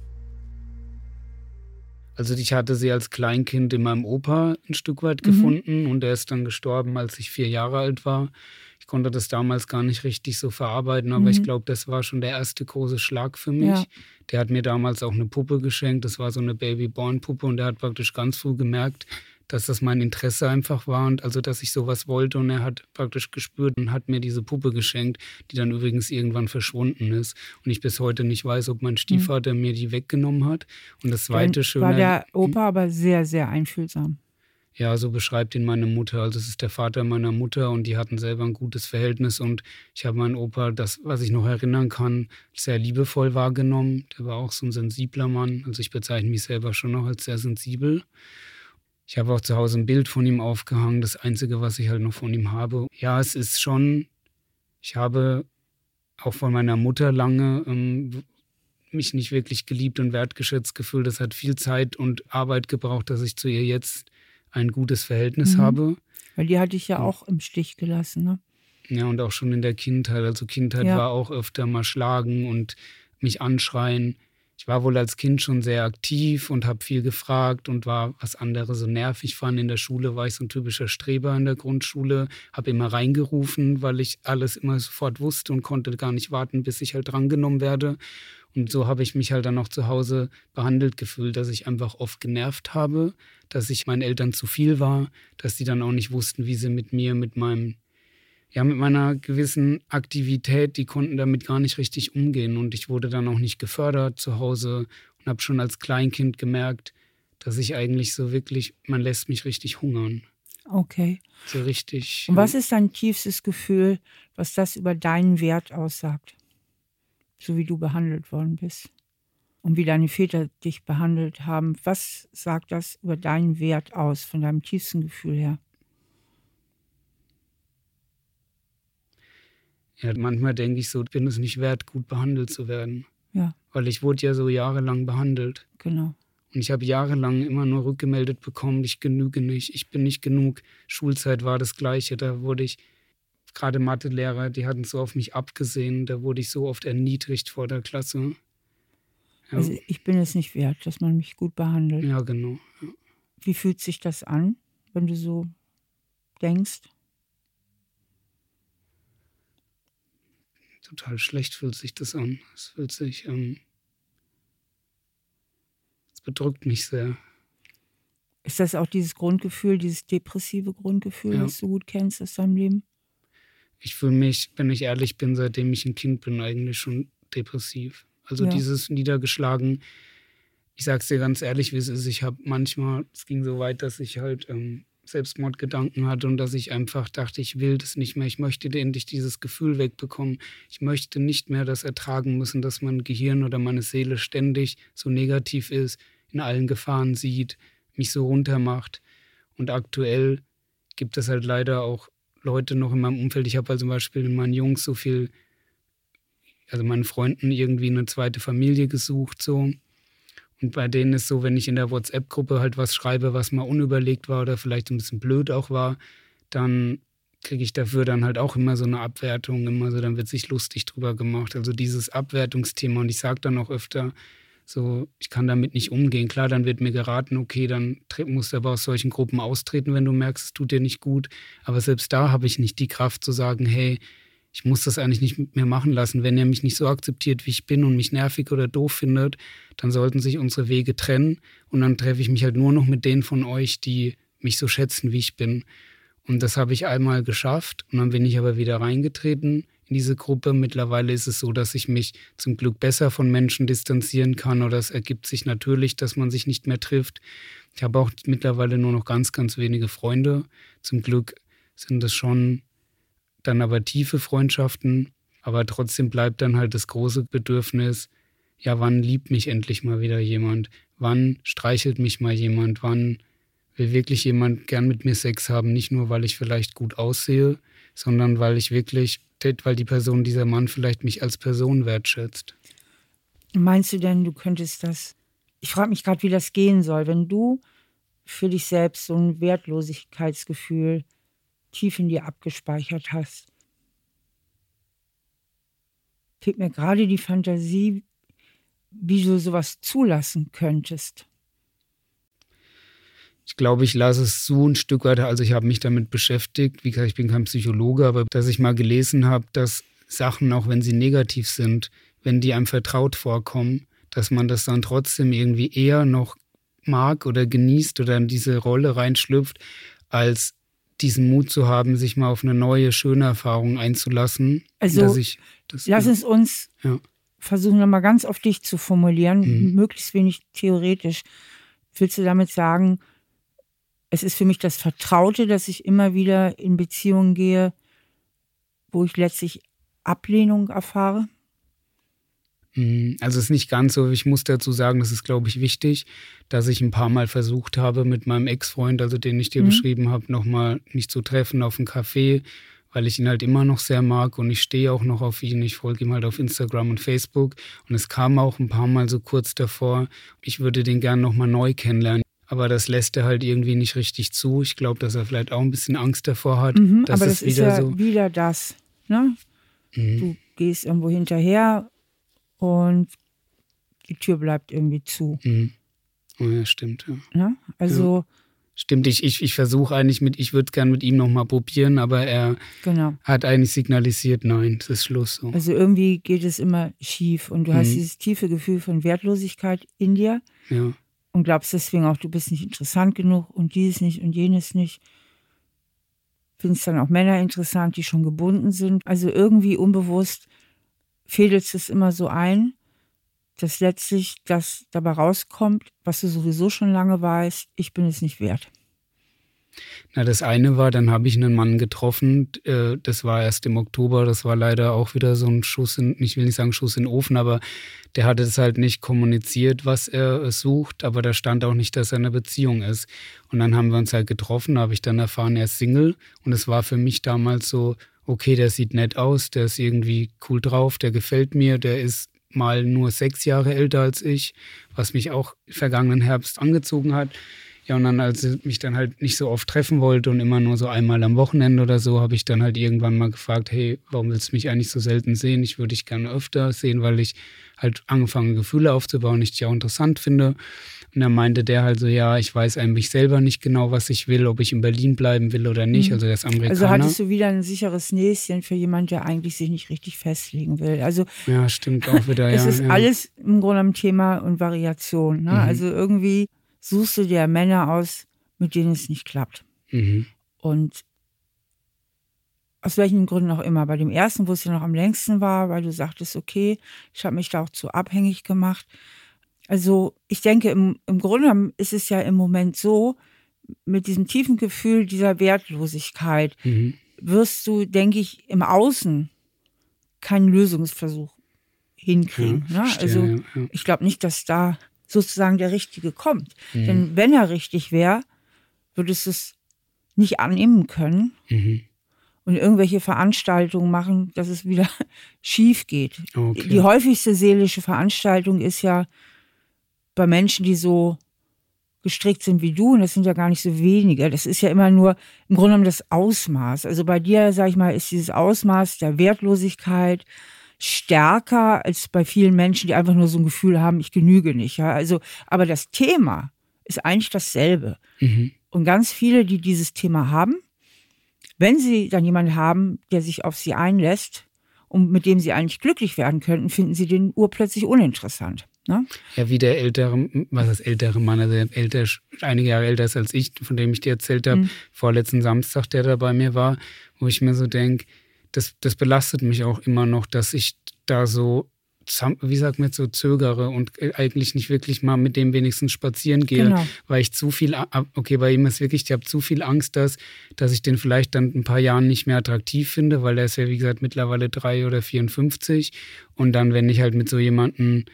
Also ich hatte sie als Kleinkind in meinem Opa ein Stück weit mhm. gefunden und er ist dann gestorben, als ich vier Jahre alt war. Ich konnte das damals gar nicht richtig so verarbeiten, aber mhm. ich glaube, das war schon der erste große Schlag für mich. Ja. Der hat mir damals auch eine Puppe geschenkt, das war so eine Baby-Born-Puppe und der hat praktisch ganz früh gemerkt, dass das mein Interesse einfach war und also, dass ich sowas wollte. Und er hat praktisch gespürt und hat mir diese Puppe geschenkt, die dann übrigens irgendwann verschwunden ist. Und ich bis heute nicht weiß, ob mein Stiefvater mhm. mir die weggenommen hat. Und das zweite schöne. War der Opa aber sehr, sehr einfühlsam. Ja, so beschreibt ihn meine Mutter. Also es ist der Vater meiner Mutter und die hatten selber ein gutes Verhältnis und ich habe meinen Opa, das, was ich noch erinnern kann, sehr liebevoll wahrgenommen. Der war auch so ein sensibler Mann. Also ich bezeichne mich selber schon noch als sehr sensibel. Ich habe auch zu Hause ein Bild von ihm aufgehangen, das einzige, was ich halt noch von ihm habe. Ja, es ist schon, ich habe auch von meiner Mutter lange ähm, mich nicht wirklich geliebt und wertgeschätzt gefühlt. Das hat viel Zeit und Arbeit gebraucht, dass ich zu ihr jetzt ein gutes Verhältnis mhm. habe. Weil die hatte ich ja, ja auch im Stich gelassen, ne? Ja, und auch schon in der Kindheit. Also Kindheit ja. war auch öfter mal schlagen und mich anschreien ich war wohl als Kind schon sehr aktiv und habe viel gefragt und war, was andere so nervig fanden. In der Schule war ich so ein typischer Streber in der Grundschule, habe immer reingerufen, weil ich alles immer sofort wusste und konnte gar nicht warten, bis ich halt drangenommen werde. Und so habe ich mich halt dann auch zu Hause behandelt gefühlt, dass ich einfach oft genervt habe, dass ich meinen Eltern zu viel war, dass die dann auch nicht wussten, wie sie mit mir, mit meinem ja, mit meiner gewissen Aktivität, die konnten damit gar nicht richtig umgehen. Und ich wurde dann auch nicht gefördert zu Hause und habe schon als Kleinkind gemerkt, dass ich eigentlich so wirklich, man lässt mich richtig hungern. Okay. So richtig. Und was ist dein tiefstes Gefühl, was das über deinen Wert aussagt? So wie du behandelt worden bist und wie deine Väter dich behandelt haben. Was sagt das über deinen Wert aus, von deinem tiefsten Gefühl her? Ja, manchmal denke ich so, bin es nicht wert, gut behandelt zu werden. Ja. Weil ich wurde ja so jahrelang behandelt. Genau. Und ich habe jahrelang immer nur rückgemeldet bekommen, ich genüge nicht, ich bin nicht genug. Schulzeit war das Gleiche. Da wurde ich, gerade Mathelehrer, die hatten so auf mich abgesehen, da wurde ich so oft erniedrigt vor der Klasse. Ja. Also ich bin es nicht wert, dass man mich gut behandelt. Ja, genau. Ja. Wie fühlt sich das an, wenn du so denkst? Total schlecht fühlt sich das an. Es fühlt sich, ähm, es bedrückt mich sehr. Ist das auch dieses Grundgefühl, dieses depressive Grundgefühl, ja. das du gut kennst aus deinem Leben? Ich fühle mich, wenn ich ehrlich bin, seitdem ich ein Kind bin, eigentlich schon depressiv. Also ja. dieses niedergeschlagen, ich sag's dir ganz ehrlich, wie es ist, ich habe manchmal, es ging so weit, dass ich halt ähm, Selbstmordgedanken hatte und dass ich einfach dachte, ich will das nicht mehr. Ich möchte endlich dieses Gefühl wegbekommen. Ich möchte nicht mehr das ertragen müssen, dass mein Gehirn oder meine Seele ständig so negativ ist, in allen Gefahren sieht, mich so runtermacht. Und aktuell gibt es halt leider auch Leute noch in meinem Umfeld. Ich habe halt zum Beispiel in meinen Jungs so viel, also meinen Freunden irgendwie eine zweite Familie gesucht, so. Und bei denen ist so, wenn ich in der WhatsApp-Gruppe halt was schreibe, was mal unüberlegt war oder vielleicht ein bisschen blöd auch war, dann kriege ich dafür dann halt auch immer so eine Abwertung, immer so, dann wird sich lustig drüber gemacht. Also dieses Abwertungsthema. Und ich sage dann auch öfter, so, ich kann damit nicht umgehen. Klar, dann wird mir geraten, okay, dann musst du aber aus solchen Gruppen austreten, wenn du merkst, es tut dir nicht gut. Aber selbst da habe ich nicht die Kraft zu sagen, hey, ich muss das eigentlich nicht mit mir machen lassen. Wenn er mich nicht so akzeptiert, wie ich bin und mich nervig oder doof findet, dann sollten sich unsere Wege trennen und dann treffe ich mich halt nur noch mit denen von euch, die mich so schätzen, wie ich bin. Und das habe ich einmal geschafft und dann bin ich aber wieder reingetreten in diese Gruppe. Mittlerweile ist es so, dass ich mich zum Glück besser von Menschen distanzieren kann oder es ergibt sich natürlich, dass man sich nicht mehr trifft. Ich habe auch mittlerweile nur noch ganz, ganz wenige Freunde. Zum Glück sind es schon dann aber tiefe Freundschaften. Aber trotzdem bleibt dann halt das große Bedürfnis, ja, wann liebt mich endlich mal wieder jemand? Wann streichelt mich mal jemand? Wann will wirklich jemand gern mit mir Sex haben? Nicht nur, weil ich vielleicht gut aussehe, sondern weil ich wirklich, weil die Person, dieser Mann vielleicht mich als Person wertschätzt. Meinst du denn, du könntest das? Ich frage mich gerade, wie das gehen soll, wenn du für dich selbst so ein Wertlosigkeitsgefühl tief in dir abgespeichert hast. Fehlt mir gerade die Fantasie, wie du sowas zulassen könntest. Ich glaube, ich lasse es so ein Stück weiter. Also ich habe mich damit beschäftigt. Wie gesagt, ich bin kein Psychologe, aber dass ich mal gelesen habe, dass Sachen, auch wenn sie negativ sind, wenn die einem vertraut vorkommen, dass man das dann trotzdem irgendwie eher noch mag oder genießt oder in diese Rolle reinschlüpft, als diesen Mut zu haben, sich mal auf eine neue, schöne Erfahrung einzulassen. Also ich, lass es uns ja. versuchen, nochmal ganz auf dich zu formulieren, mhm. möglichst wenig theoretisch. Willst du damit sagen, es ist für mich das Vertraute, dass ich immer wieder in Beziehungen gehe, wo ich letztlich Ablehnung erfahre? Mhm. Also es ist nicht ganz so, ich muss dazu sagen, das ist, glaube ich, wichtig, dass ich ein paar Mal versucht habe, mit meinem Ex-Freund, also den ich dir mhm. beschrieben habe, nochmal mich zu treffen auf einen Café, weil ich ihn halt immer noch sehr mag und ich stehe auch noch auf ihn. Ich folge ihm halt auf Instagram und Facebook und es kam auch ein paar Mal so kurz davor, ich würde den gern nochmal neu kennenlernen. Aber das lässt er halt irgendwie nicht richtig zu. Ich glaube, dass er vielleicht auch ein bisschen Angst davor hat. Mhm, aber das ist ja so wieder das. Ne? Mhm. Du gehst irgendwo hinterher und die Tür bleibt irgendwie zu. Mhm. Oh ja, stimmt. Ja. ja also. Ja. Stimmt, ich, ich, ich versuche eigentlich mit, ich würde es gerne mit ihm nochmal probieren, aber er genau. hat eigentlich signalisiert, nein, es ist Schluss. So. Also irgendwie geht es immer schief und du mhm. hast dieses tiefe Gefühl von Wertlosigkeit in dir ja. und glaubst deswegen auch, du bist nicht interessant genug und dieses nicht und jenes nicht. Findest dann auch Männer interessant, die schon gebunden sind. Also irgendwie unbewusst fädelst es immer so ein, dass letztlich das dabei rauskommt, was du sowieso schon lange weißt, ich bin es nicht wert. Na, das eine war, dann habe ich einen Mann getroffen, äh, das war erst im Oktober, das war leider auch wieder so ein Schuss in, ich will nicht sagen Schuss in den Ofen, aber der hatte es halt nicht kommuniziert, was er sucht, aber da stand auch nicht, dass er eine Beziehung ist. Und dann haben wir uns halt getroffen, habe ich dann erfahren, er ist Single und es war für mich damals so, okay, der sieht nett aus, der ist irgendwie cool drauf, der gefällt mir, der ist mal nur sechs Jahre älter als ich, was mich auch vergangenen Herbst angezogen hat. Ja, und dann, als ich mich dann halt nicht so oft treffen wollte und immer nur so einmal am Wochenende oder so, habe ich dann halt irgendwann mal gefragt, hey, warum willst du mich eigentlich so selten sehen? Ich würde dich gerne öfter sehen, weil ich halt angefangen, Gefühle aufzubauen, ich dich auch interessant finde. Und dann meinte der halt so, ja, ich weiß eigentlich selber nicht genau, was ich will, ob ich in Berlin bleiben will oder nicht. Mhm. Also ist Amerikaner. Also hattest du wieder ein sicheres Näschen für jemanden, der eigentlich sich nicht richtig festlegen will. Also ja, stimmt auch wieder. es ja, ist ja. alles im Grunde ein Thema und Variation. Ne? Mhm. Also irgendwie suchst du dir Männer aus, mit denen es nicht klappt. Mhm. Und aus welchen Gründen auch immer. Bei dem ersten, wo es ja noch am längsten war, weil du sagtest, okay, ich habe mich da auch zu abhängig gemacht. Also ich denke, im, im Grunde ist es ja im Moment so, mit diesem tiefen Gefühl dieser Wertlosigkeit Mhm. wirst du, denke ich, im Außen keinen Lösungsversuch hinkriegen. Ja, ne? Also ja, ja. ich glaube nicht, dass da sozusagen der Richtige kommt. Mhm. Denn wenn er richtig wäre, würdest du es nicht annehmen können Mhm. und irgendwelche Veranstaltungen machen, dass es wieder schief geht. Okay. Die häufigste seelische Veranstaltung ist ja bei Menschen, die so gestrickt sind wie du, und das sind ja gar nicht so wenige. Das ist ja immer nur im Grunde genommen das Ausmaß. Also bei dir, sag ich mal, ist dieses Ausmaß der Wertlosigkeit stärker als bei vielen Menschen, die einfach nur so ein Gefühl haben, ich genüge nicht. Ja? Also, aber das Thema ist eigentlich dasselbe. Mhm. Und ganz viele, die dieses Thema haben, wenn sie dann jemanden haben, der sich auf sie einlässt und mit dem sie eigentlich glücklich werden könnten, finden sie den urplötzlich uninteressant. Ne? Ja, wie der ältere, was ist ältere Mann, also der älter, einige Jahre älter ist als ich, von dem ich dir erzählt habe, Mhm. vorletzten Samstag, der da bei mir war, wo ich mir so denke, das, das belastet mich auch immer noch, dass ich da so, wie sagt man jetzt, so zögere und äh, eigentlich nicht wirklich mal mit dem wenigstens spazieren gehe, Genau. weil ich zu viel, okay, bei ihm ist wirklich, ich habe zu viel Angst, dass, dass ich den vielleicht dann in ein paar Jahren nicht mehr attraktiv finde, weil er ist ja, wie gesagt, mittlerweile drei oder 54 und dann, wenn ich halt mit so jemandem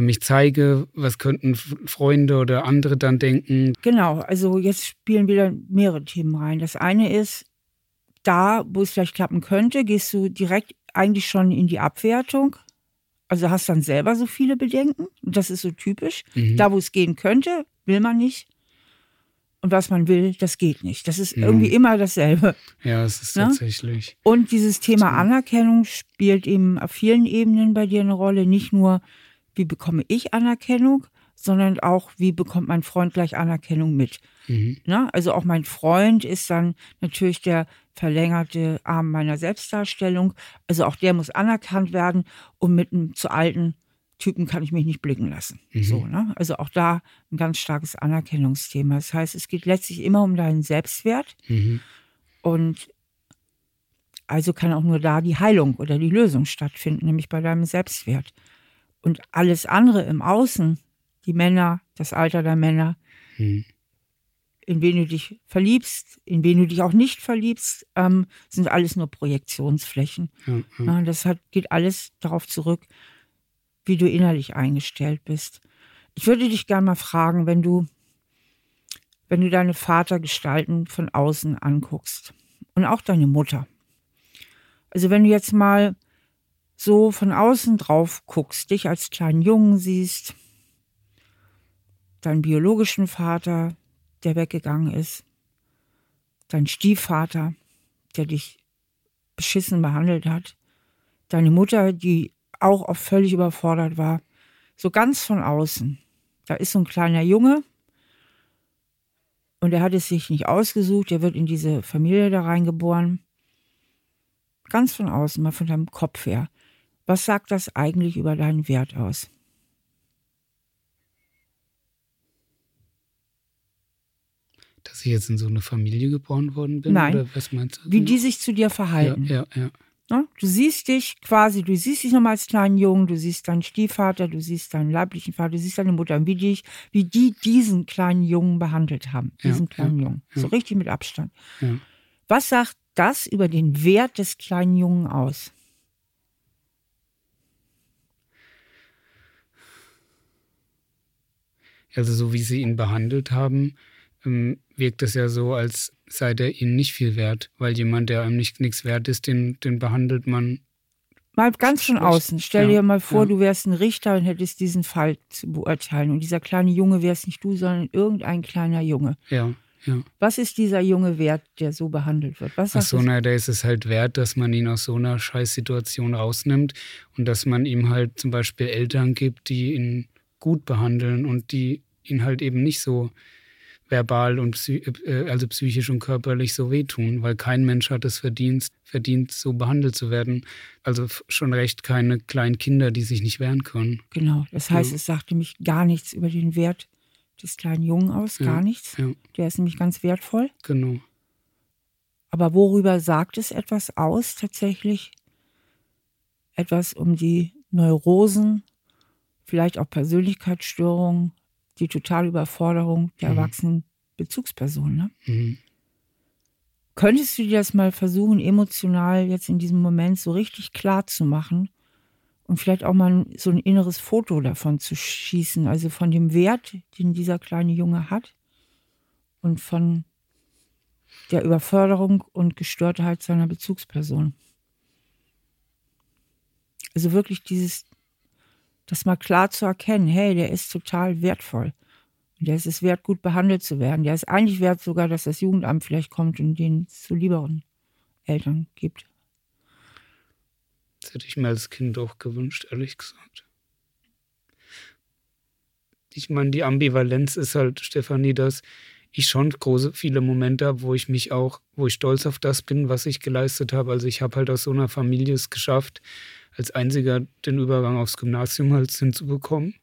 mich zeige, was könnten Freunde oder andere dann denken, Genau, also jetzt spielen wieder mehrere Themen rein. Das eine ist, da, wo es vielleicht klappen könnte, gehst du direkt eigentlich schon in die Abwertung. Also hast dann selber so viele Bedenken. Und Das ist so typisch. Mhm. Da, wo es gehen könnte, will man nicht. Und was man will, das geht nicht. Das ist Mhm. irgendwie immer dasselbe. ja, es ist Ne? tatsächlich. Und dieses Thema Anerkennung spielt eben auf vielen Ebenen bei dir eine Rolle. Nicht nur, wie bekomme ich Anerkennung, sondern auch, wie bekommt mein Freund gleich Anerkennung mit. Mhm. Ne? Also auch mein Freund ist dann natürlich der verlängerte Arm meiner Selbstdarstellung. Also auch der muss anerkannt werden und mit einem zu alten Typen kann ich mich nicht blicken lassen. Mhm. So, ne? Also auch da ein ganz starkes Anerkennungsthema. Das heißt, es geht letztlich immer um deinen Selbstwert Mhm. und also kann auch nur da die Heilung oder die Lösung stattfinden, nämlich bei deinem Selbstwert. Und alles andere im Außen, die Männer, das Alter der Männer, Mhm. in wen du dich verliebst, in wen du dich auch nicht verliebst, ähm, sind alles nur Projektionsflächen. Ja. Ja, das hat, geht alles darauf zurück, wie du innerlich eingestellt bist. Ich würde dich gerne mal fragen, wenn du, wenn du deine Vatergestalten von außen anguckst und auch deine Mutter. Also wenn du jetzt mal so von außen drauf guckst, dich als kleinen Jungen siehst, deinen biologischen Vater, der weggegangen ist, dein Stiefvater, der dich beschissen behandelt hat, deine Mutter, die auch oft völlig überfordert war, so ganz von außen. Da ist so ein kleiner Junge und er hat es sich nicht ausgesucht, er wird in diese Familie da reingeboren. Ganz von außen, mal von deinem Kopf her. Was sagt das eigentlich über deinen Wert aus? Dass ich jetzt in so eine Familie geboren worden bin? Nein. Oder was meinst du? Wie die sich zu dir ja, verhalten. ja, ja. Ne? Du siehst dich quasi, du siehst dich nochmal als kleinen Jungen, du siehst deinen Stiefvater, du siehst deinen leiblichen Vater, du siehst deine Mutter und wie, dich, wie die diesen kleinen Jungen behandelt haben. Ja, Diesen kleinen ja, Jungen. ja. So richtig mit Abstand. Ja. Was sagt das über den Wert des kleinen Jungen aus? Also so wie sie ihn behandelt haben, ähm, wirkt es ja so, als sei der ihnen nicht viel wert, weil jemand, der einem nicht nichts wert ist, den, den behandelt man. Mal ganz von außen. Stell Ja, dir mal vor, ja. du wärst ein Richter und hättest diesen Fall zu beurteilen. Und dieser kleine Junge wärst nicht du, sondern irgendein kleiner Junge. Ja, ja. Was ist dieser Junge wert, der so behandelt wird? Was Ach so, das? na, da ist es halt wert, dass man ihn aus so einer Scheißsituation rausnimmt und dass man ihm halt zum Beispiel Eltern gibt, die ihn gut behandeln und die ihn halt eben nicht so verbal und psy äh, also psychisch und körperlich so wehtun, weil kein Mensch hat es verdient, verdient, so behandelt zu werden. Also schon recht keine kleinen Kinder, die sich nicht wehren können. Genau. Das heißt, Ja. es sagt nämlich gar nichts über den Wert des kleinen Jungen aus. Gar Ja, nichts. Ja, Der ist nämlich ganz wertvoll. genau. Aber worüber sagt es etwas aus tatsächlich? Etwas um die Neurosen vielleicht auch Persönlichkeitsstörungen, die totale Überforderung der Mhm. erwachsenen Bezugsperson. Ne? Mhm. Könntest du dir das mal versuchen, emotional jetzt in diesem Moment so richtig klar zu machen und vielleicht auch mal so ein inneres Foto davon zu schießen, also von dem Wert, den dieser kleine Junge hat und von der Überförderung und Gestörtheit seiner Bezugsperson. Also wirklich dieses, das mal klar zu erkennen, hey, der ist total wertvoll. Und der ist es wert, gut behandelt zu werden. Der ist eigentlich wert sogar, dass das Jugendamt vielleicht kommt und den zu lieberen Eltern gibt. Das hätte ich mir als Kind auch gewünscht, ehrlich gesagt. Ich meine, die Ambivalenz ist halt, Stefanie, dass ich schon große, viele Momente habe, wo ich mich auch, wo ich stolz auf das bin, was ich geleistet habe. Also ich habe halt aus so einer Familie es geschafft, als einziger den Übergang aufs Gymnasium halt hinzubekommen.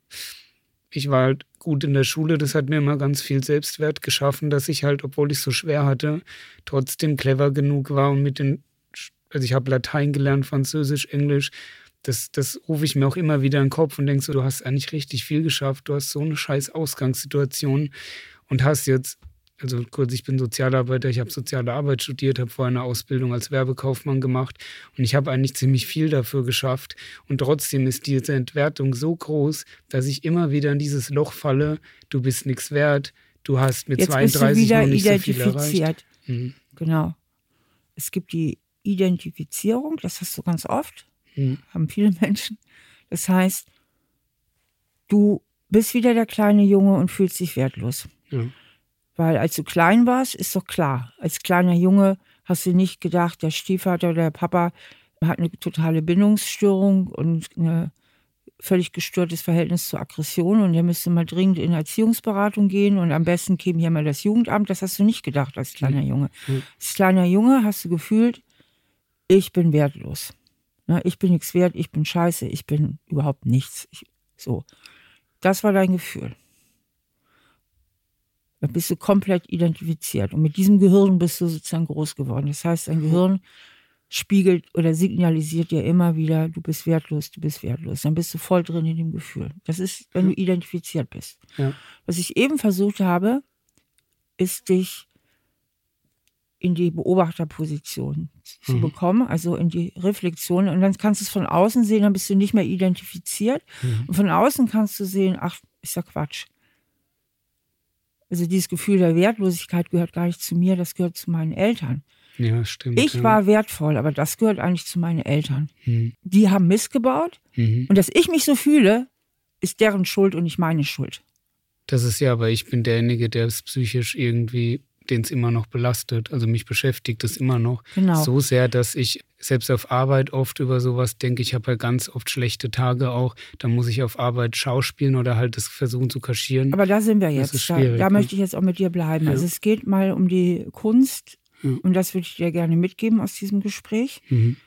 Ich war halt gut in der Schule, das hat mir immer ganz viel Selbstwert geschaffen, dass ich halt, obwohl ich so schwer hatte, trotzdem clever genug war und mit den, also ich habe Latein gelernt, Französisch, Englisch, das, das rufe ich mir auch immer wieder in den Kopf und denke so, du hast eigentlich richtig viel geschafft, du hast so eine scheiß Ausgangssituation und hast jetzt, also kurz, ich bin Sozialarbeiter, ich habe soziale Arbeit studiert, habe vorher eine Ausbildung als Werbekaufmann gemacht und ich habe eigentlich ziemlich viel dafür geschafft und trotzdem ist diese Entwertung so groß, dass ich immer wieder in dieses Loch falle, du bist nichts wert, du hast mit Jetzt 32 bist du wieder noch nicht so viel erreicht. identifiziert. Mhm. Genau. Es gibt die Identifizierung, das hast du ganz oft, Mhm. haben viele Menschen. Das heißt, du bist wieder der kleine Junge und fühlst dich wertlos. Ja. Weil als du klein warst, ist doch klar, als kleiner Junge hast du nicht gedacht, der Stiefvater oder der Papa hat eine totale Bindungsstörung und ein völlig gestörtes Verhältnis zur Aggression und der müsste mal dringend in Erziehungsberatung gehen und am besten käme hier mal das Jugendamt. Das hast du nicht gedacht als kleiner Junge. Mhm. Als kleiner Junge hast du gefühlt, ich bin wertlos. Ne, ich bin nichts wert, ich bin scheiße, ich bin überhaupt nichts. Ich, so. Das war dein Gefühl. Da bist du komplett identifiziert. Und mit diesem Gehirn bist du sozusagen groß geworden. Das heißt, dein Gehirn spiegelt oder signalisiert dir immer wieder, du bist wertlos, du bist wertlos. Dann bist du voll drin in dem Gefühl. Das ist, wenn du identifiziert bist. Ja. Was ich eben versucht habe, ist dich in die Beobachterposition zu Mhm. bekommen, also in die Reflexion. Und dann kannst du es von außen sehen, dann bist du nicht mehr identifiziert. Mhm. Und von außen kannst du sehen, ach, ist ja Quatsch. Also dieses Gefühl der Wertlosigkeit gehört gar nicht zu mir, das gehört zu meinen Eltern. Ja, stimmt. Ich ja. war wertvoll, aber das gehört eigentlich zu meinen Eltern. Mhm. Die haben Mist gebaut Mhm. und dass ich mich so fühle, ist deren Schuld und nicht meine Schuld. Das ist ja, aber ich bin derjenige, der es psychisch irgendwie, den es immer noch belastet. Also mich beschäftigt es immer noch Genau. so sehr, dass ich selbst auf Arbeit oft über sowas denke. Ich habe ja ganz oft schlechte Tage auch. Da muss ich auf Arbeit schauspielen oder halt das versuchen zu kaschieren. Aber da sind wir jetzt. da da ne? möchte ich jetzt auch mit dir bleiben. Ja. Also es geht mal um die Kunst Ja. und das würde ich dir gerne mitgeben aus diesem Gespräch. mhm.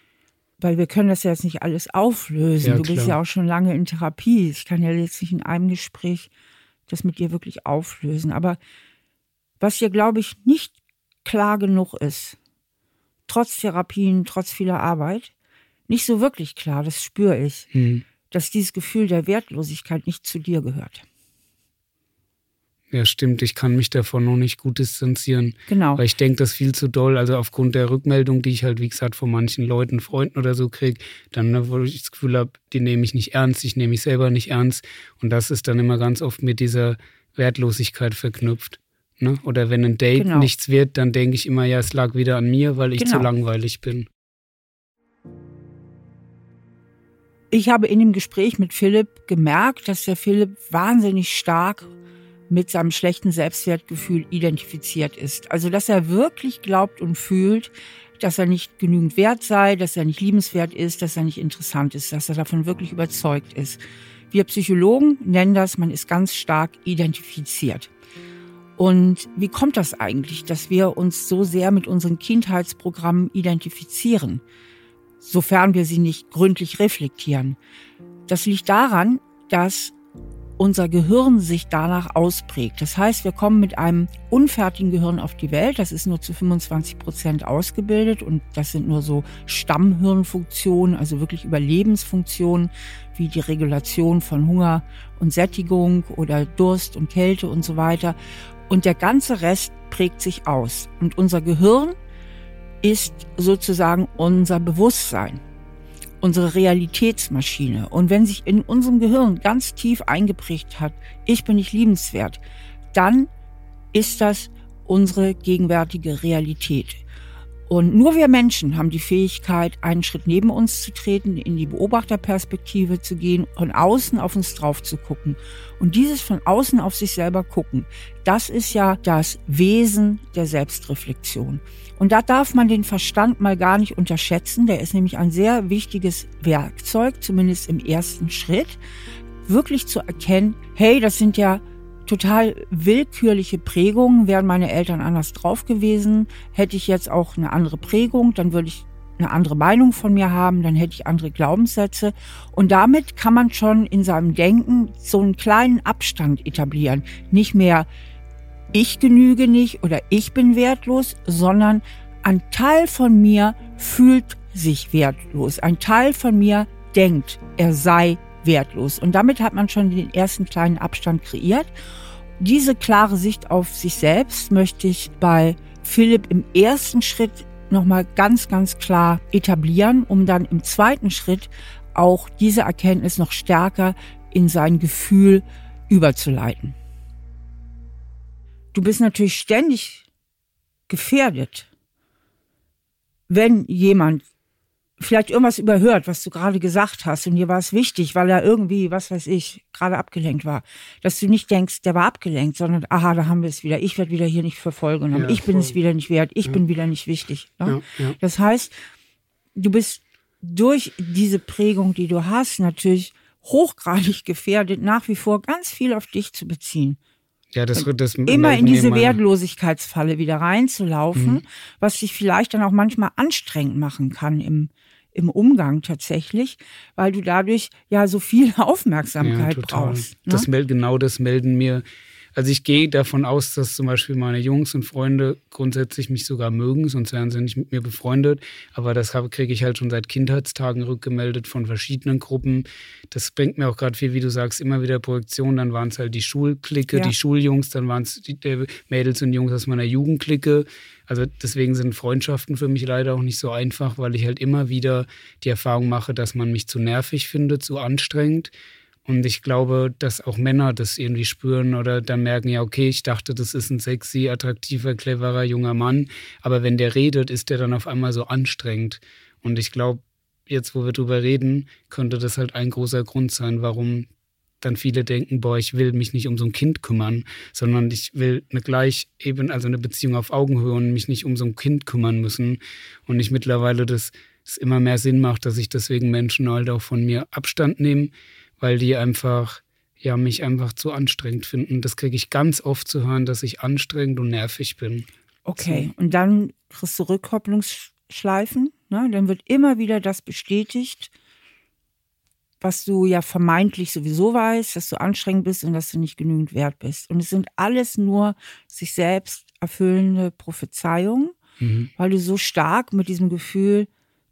Weil wir können das ja jetzt nicht alles auflösen. Ja, du bist ja auch schon lange in Therapie. Ich kann ja jetzt nicht in einem Gespräch das mit dir wirklich auflösen. Aber was hier, glaube ich, nicht klar genug ist, trotz Therapien, trotz vieler Arbeit, nicht so wirklich klar, das spüre ich, Mhm. dass dieses Gefühl der Wertlosigkeit nicht zu dir gehört. Ja, stimmt. Ich kann mich davon noch nicht gut distanzieren. Genau. Weil ich denke, das viel zu doll. Also aufgrund der Rückmeldung, die ich halt, wie gesagt, von manchen Leuten, Freunden oder so kriege, dann, ne, wo ich das Gefühl habe, die nehme ich nicht ernst, ich nehme mich selber nicht ernst. Und das ist dann immer ganz oft mit dieser Wertlosigkeit verknüpft. Ne? Oder wenn ein Date Genau. nichts wird, dann denke ich immer, ja, es lag wieder an mir, weil ich zu Genau. langweilig bin. Ich habe in dem Gespräch mit Philipp gemerkt, dass der Philipp wahnsinnig stark mit seinem schlechten Selbstwertgefühl identifiziert ist. Also, dass er wirklich glaubt und fühlt, dass er nicht genügend wert sei, dass er nicht liebenswert ist, dass er nicht interessant ist, dass er davon wirklich überzeugt ist. Wir Psychologen nennen das, man ist ganz stark identifiziert. Und wie kommt das eigentlich, dass wir uns so sehr mit unseren Kindheitsprogrammen identifizieren? sofern wir sie nicht gründlich reflektieren. Das liegt daran, dass unser Gehirn sich danach ausprägt. Das heißt, wir kommen mit einem unfertigen Gehirn auf die Welt. Das ist nur zu 25 Prozent ausgebildet und das sind nur so Stammhirnfunktionen, also wirklich Überlebensfunktionen wie die Regulation von Hunger und Sättigung oder Durst und Kälte und so weiter. Und der ganze Rest prägt sich aus. Und unser Gehirn ist sozusagen unser Bewusstsein unsere Realitätsmaschine. Und wenn sich in unserem Gehirn ganz tief eingeprägt hat, ich bin nicht liebenswert, dann ist das unsere gegenwärtige Realität. Und nur wir Menschen haben die Fähigkeit, einen Schritt neben uns zu treten, in die Beobachterperspektive zu gehen, von außen auf uns drauf zu gucken. Und dieses von außen auf sich selber gucken, das ist ja das Wesen der Selbstreflexion. Und da darf man den Verstand mal gar nicht unterschätzen. Der ist nämlich ein sehr wichtiges Werkzeug, zumindest im ersten Schritt, wirklich zu erkennen, hey, das sind ja total willkürliche Prägungen. Wären meine Eltern anders drauf gewesen, hätte ich jetzt auch eine andere Prägung, dann würde ich eine andere Meinung von mir haben, dann hätte ich andere Glaubenssätze. Und damit kann man schon in seinem Denken so einen kleinen Abstand etablieren. Nicht mehr ich genüge nicht oder ich bin wertlos, sondern ein Teil von mir fühlt sich wertlos. Ein Teil von mir denkt, er sei wertlos. Und damit hat man schon den ersten kleinen Abstand kreiert. Diese klare Sicht auf sich selbst möchte ich bei Philipp im ersten Schritt nochmal ganz, ganz klar etablieren, um dann im zweiten Schritt auch diese Erkenntnis noch stärker in sein Gefühl überzuleiten du bist natürlich ständig gefährdet, wenn jemand vielleicht irgendwas überhört, was du gerade gesagt hast und dir war es wichtig, weil er irgendwie, was weiß ich, gerade abgelenkt war, dass du nicht denkst, der war abgelenkt, sondern aha, da haben wir es wieder, ich werde wieder hier nicht verfolgen ja, ich bin es wieder nicht wert, ich ja. bin wieder nicht wichtig. Ne? Ja, das heißt, du bist durch diese Prägung, die du hast, natürlich hochgradig gefährdet, nach wie vor ganz viel auf dich zu beziehen. Ja, das, das immer in diese Wertlosigkeitsfalle wieder reinzulaufen, mhm. was sich vielleicht dann auch manchmal anstrengend machen kann im, im Umgang tatsächlich, weil du dadurch ja so viel Aufmerksamkeit ja, brauchst. Ne? Das genau das melden mir also ich gehe davon aus, dass zum Beispiel meine Jungs und Freunde grundsätzlich mich sogar mögen, sonst wären sie nicht mit mir befreundet. Aber das kriege ich halt schon seit Kindheitstagen rückgemeldet von verschiedenen Gruppen. Das bringt mir auch gerade viel, wie du sagst, immer wieder Projektion. Dann waren es halt die Schulklicke, ja. die Schuljungs, dann waren es die Mädels und Jungs aus meiner Jugendklicke. Also deswegen sind Freundschaften für mich leider auch nicht so einfach, weil ich halt immer wieder die Erfahrung mache, dass man mich zu nervig findet, zu anstrengend und ich glaube, dass auch Männer das irgendwie spüren oder dann merken, ja, okay, ich dachte, das ist ein sexy, attraktiver, cleverer junger Mann. Aber wenn der redet, ist der dann auf einmal so anstrengend. Und ich glaube, jetzt, wo wir drüber reden, könnte das halt ein großer Grund sein, warum dann viele denken, boah, ich will mich nicht um so ein Kind kümmern, sondern ich will eine gleich eben, also eine Beziehung auf Augenhöhe und mich nicht um so ein Kind kümmern müssen. Und ich mittlerweile das, das immer mehr Sinn macht, dass ich deswegen Menschen halt auch von mir Abstand nehme weil die einfach, ja, mich einfach zu anstrengend finden. Das kriege ich ganz oft zu hören, dass ich anstrengend und nervig bin. Okay, so. und dann kriegst du Rückkopplungsschleifen. Ne? Dann wird immer wieder das bestätigt, was du ja vermeintlich sowieso weißt, dass du anstrengend bist und dass du nicht genügend wert bist. Und es sind alles nur sich selbst erfüllende Prophezeiungen, mhm. weil du so stark mit diesem Gefühl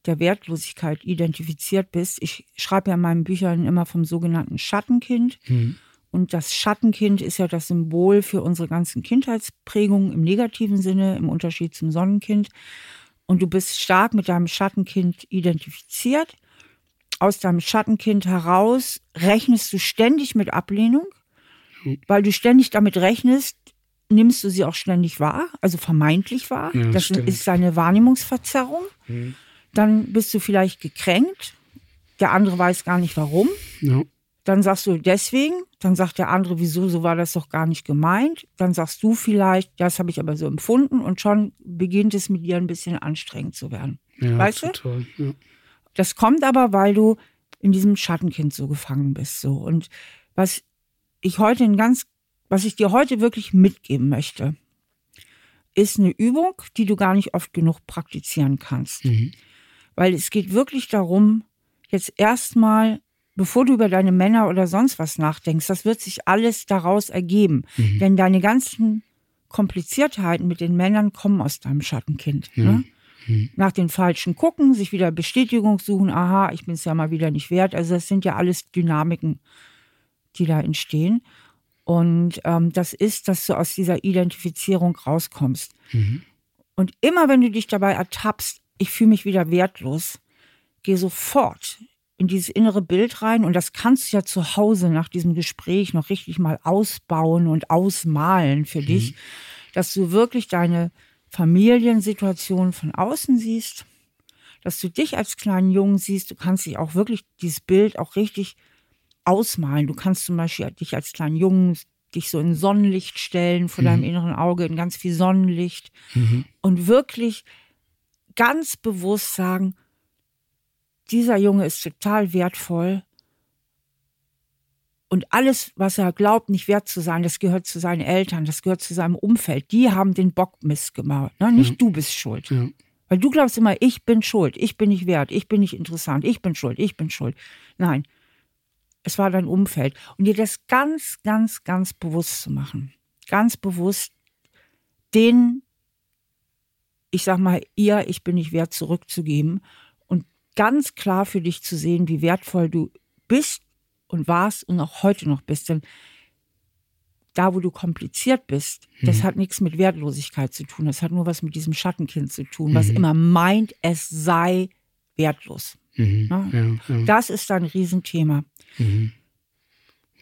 der Wertlosigkeit identifiziert bist. Ich schreibe ja in meinen Büchern immer vom sogenannten Schattenkind. Mhm. Und das Schattenkind ist ja das Symbol für unsere ganzen Kindheitsprägungen im negativen Sinne, im Unterschied zum Sonnenkind. Und du bist stark mit deinem Schattenkind identifiziert. Aus deinem Schattenkind heraus rechnest du ständig mit Ablehnung, mhm. weil du ständig damit rechnest, nimmst du sie auch ständig wahr, also vermeintlich wahr. Ja, das stimmt. ist seine Wahrnehmungsverzerrung. Mhm. Dann bist du vielleicht gekränkt. Der andere weiß gar nicht warum. Ja. Dann sagst du deswegen. Dann sagt der andere, wieso, so war das doch gar nicht gemeint. Dann sagst du vielleicht, das habe ich aber so empfunden. Und schon beginnt es mit dir ein bisschen anstrengend zu werden. Ja, weißt total. du? Ja. Das kommt aber, weil du in diesem Schattenkind so gefangen bist. So. Und was ich heute ein ganz, was ich dir heute wirklich mitgeben möchte, ist eine Übung, die du gar nicht oft genug praktizieren kannst. Mhm. Weil es geht wirklich darum, jetzt erstmal bevor du über deine Männer oder sonst was nachdenkst, das wird sich alles daraus ergeben. Mhm. Denn deine ganzen Kompliziertheiten mit den Männern kommen aus deinem Schattenkind. Ja. Ne? Mhm. Nach den Falschen gucken, sich wieder Bestätigung suchen, aha, ich bin es ja mal wieder nicht wert. Also das sind ja alles Dynamiken, die da entstehen. Und ähm, das ist, dass du aus dieser Identifizierung rauskommst. Mhm. Und immer wenn du dich dabei ertappst, ich fühle mich wieder wertlos, geh sofort in dieses innere Bild rein und das kannst du ja zu Hause nach diesem Gespräch noch richtig mal ausbauen und ausmalen für dich, dass du wirklich deine Familiensituation von außen siehst, dass du dich als kleinen Jungen siehst, du kannst dich auch wirklich dieses Bild auch richtig ausmalen. Du kannst zum Beispiel dich als kleinen Jungen dich so in Sonnenlicht stellen vor deinem inneren Auge, in ganz viel Sonnenlicht. Und wirklich ganz bewusst sagen, dieser Junge ist total wertvoll und alles, was er glaubt, nicht wert zu sein, das gehört zu seinen Eltern, das gehört zu seinem Umfeld. Die haben den Bock missgemacht. Ne? Nicht du bist schuld. Ja. Weil du glaubst immer, ich bin schuld, ich bin nicht wert, ich bin nicht interessant, ich bin schuld, ich bin schuld. Nein, es war dein Umfeld. Und dir das ganz, ganz, ganz bewusst zu machen. Ganz bewusst den, ich sag mal, ihr, ich bin nicht wert, zurückzugeben. Und ganz klar für dich zu sehen, wie wertvoll du bist und warst und auch heute noch bist. Denn da, wo du kompliziert bist, das hat nichts mit Wertlosigkeit zu tun. Das hat nur was mit diesem Schattenkind zu tun, was immer meint, es sei wertlos. Mhm. Ne? Ja, ja. Das ist ein Riesenthema.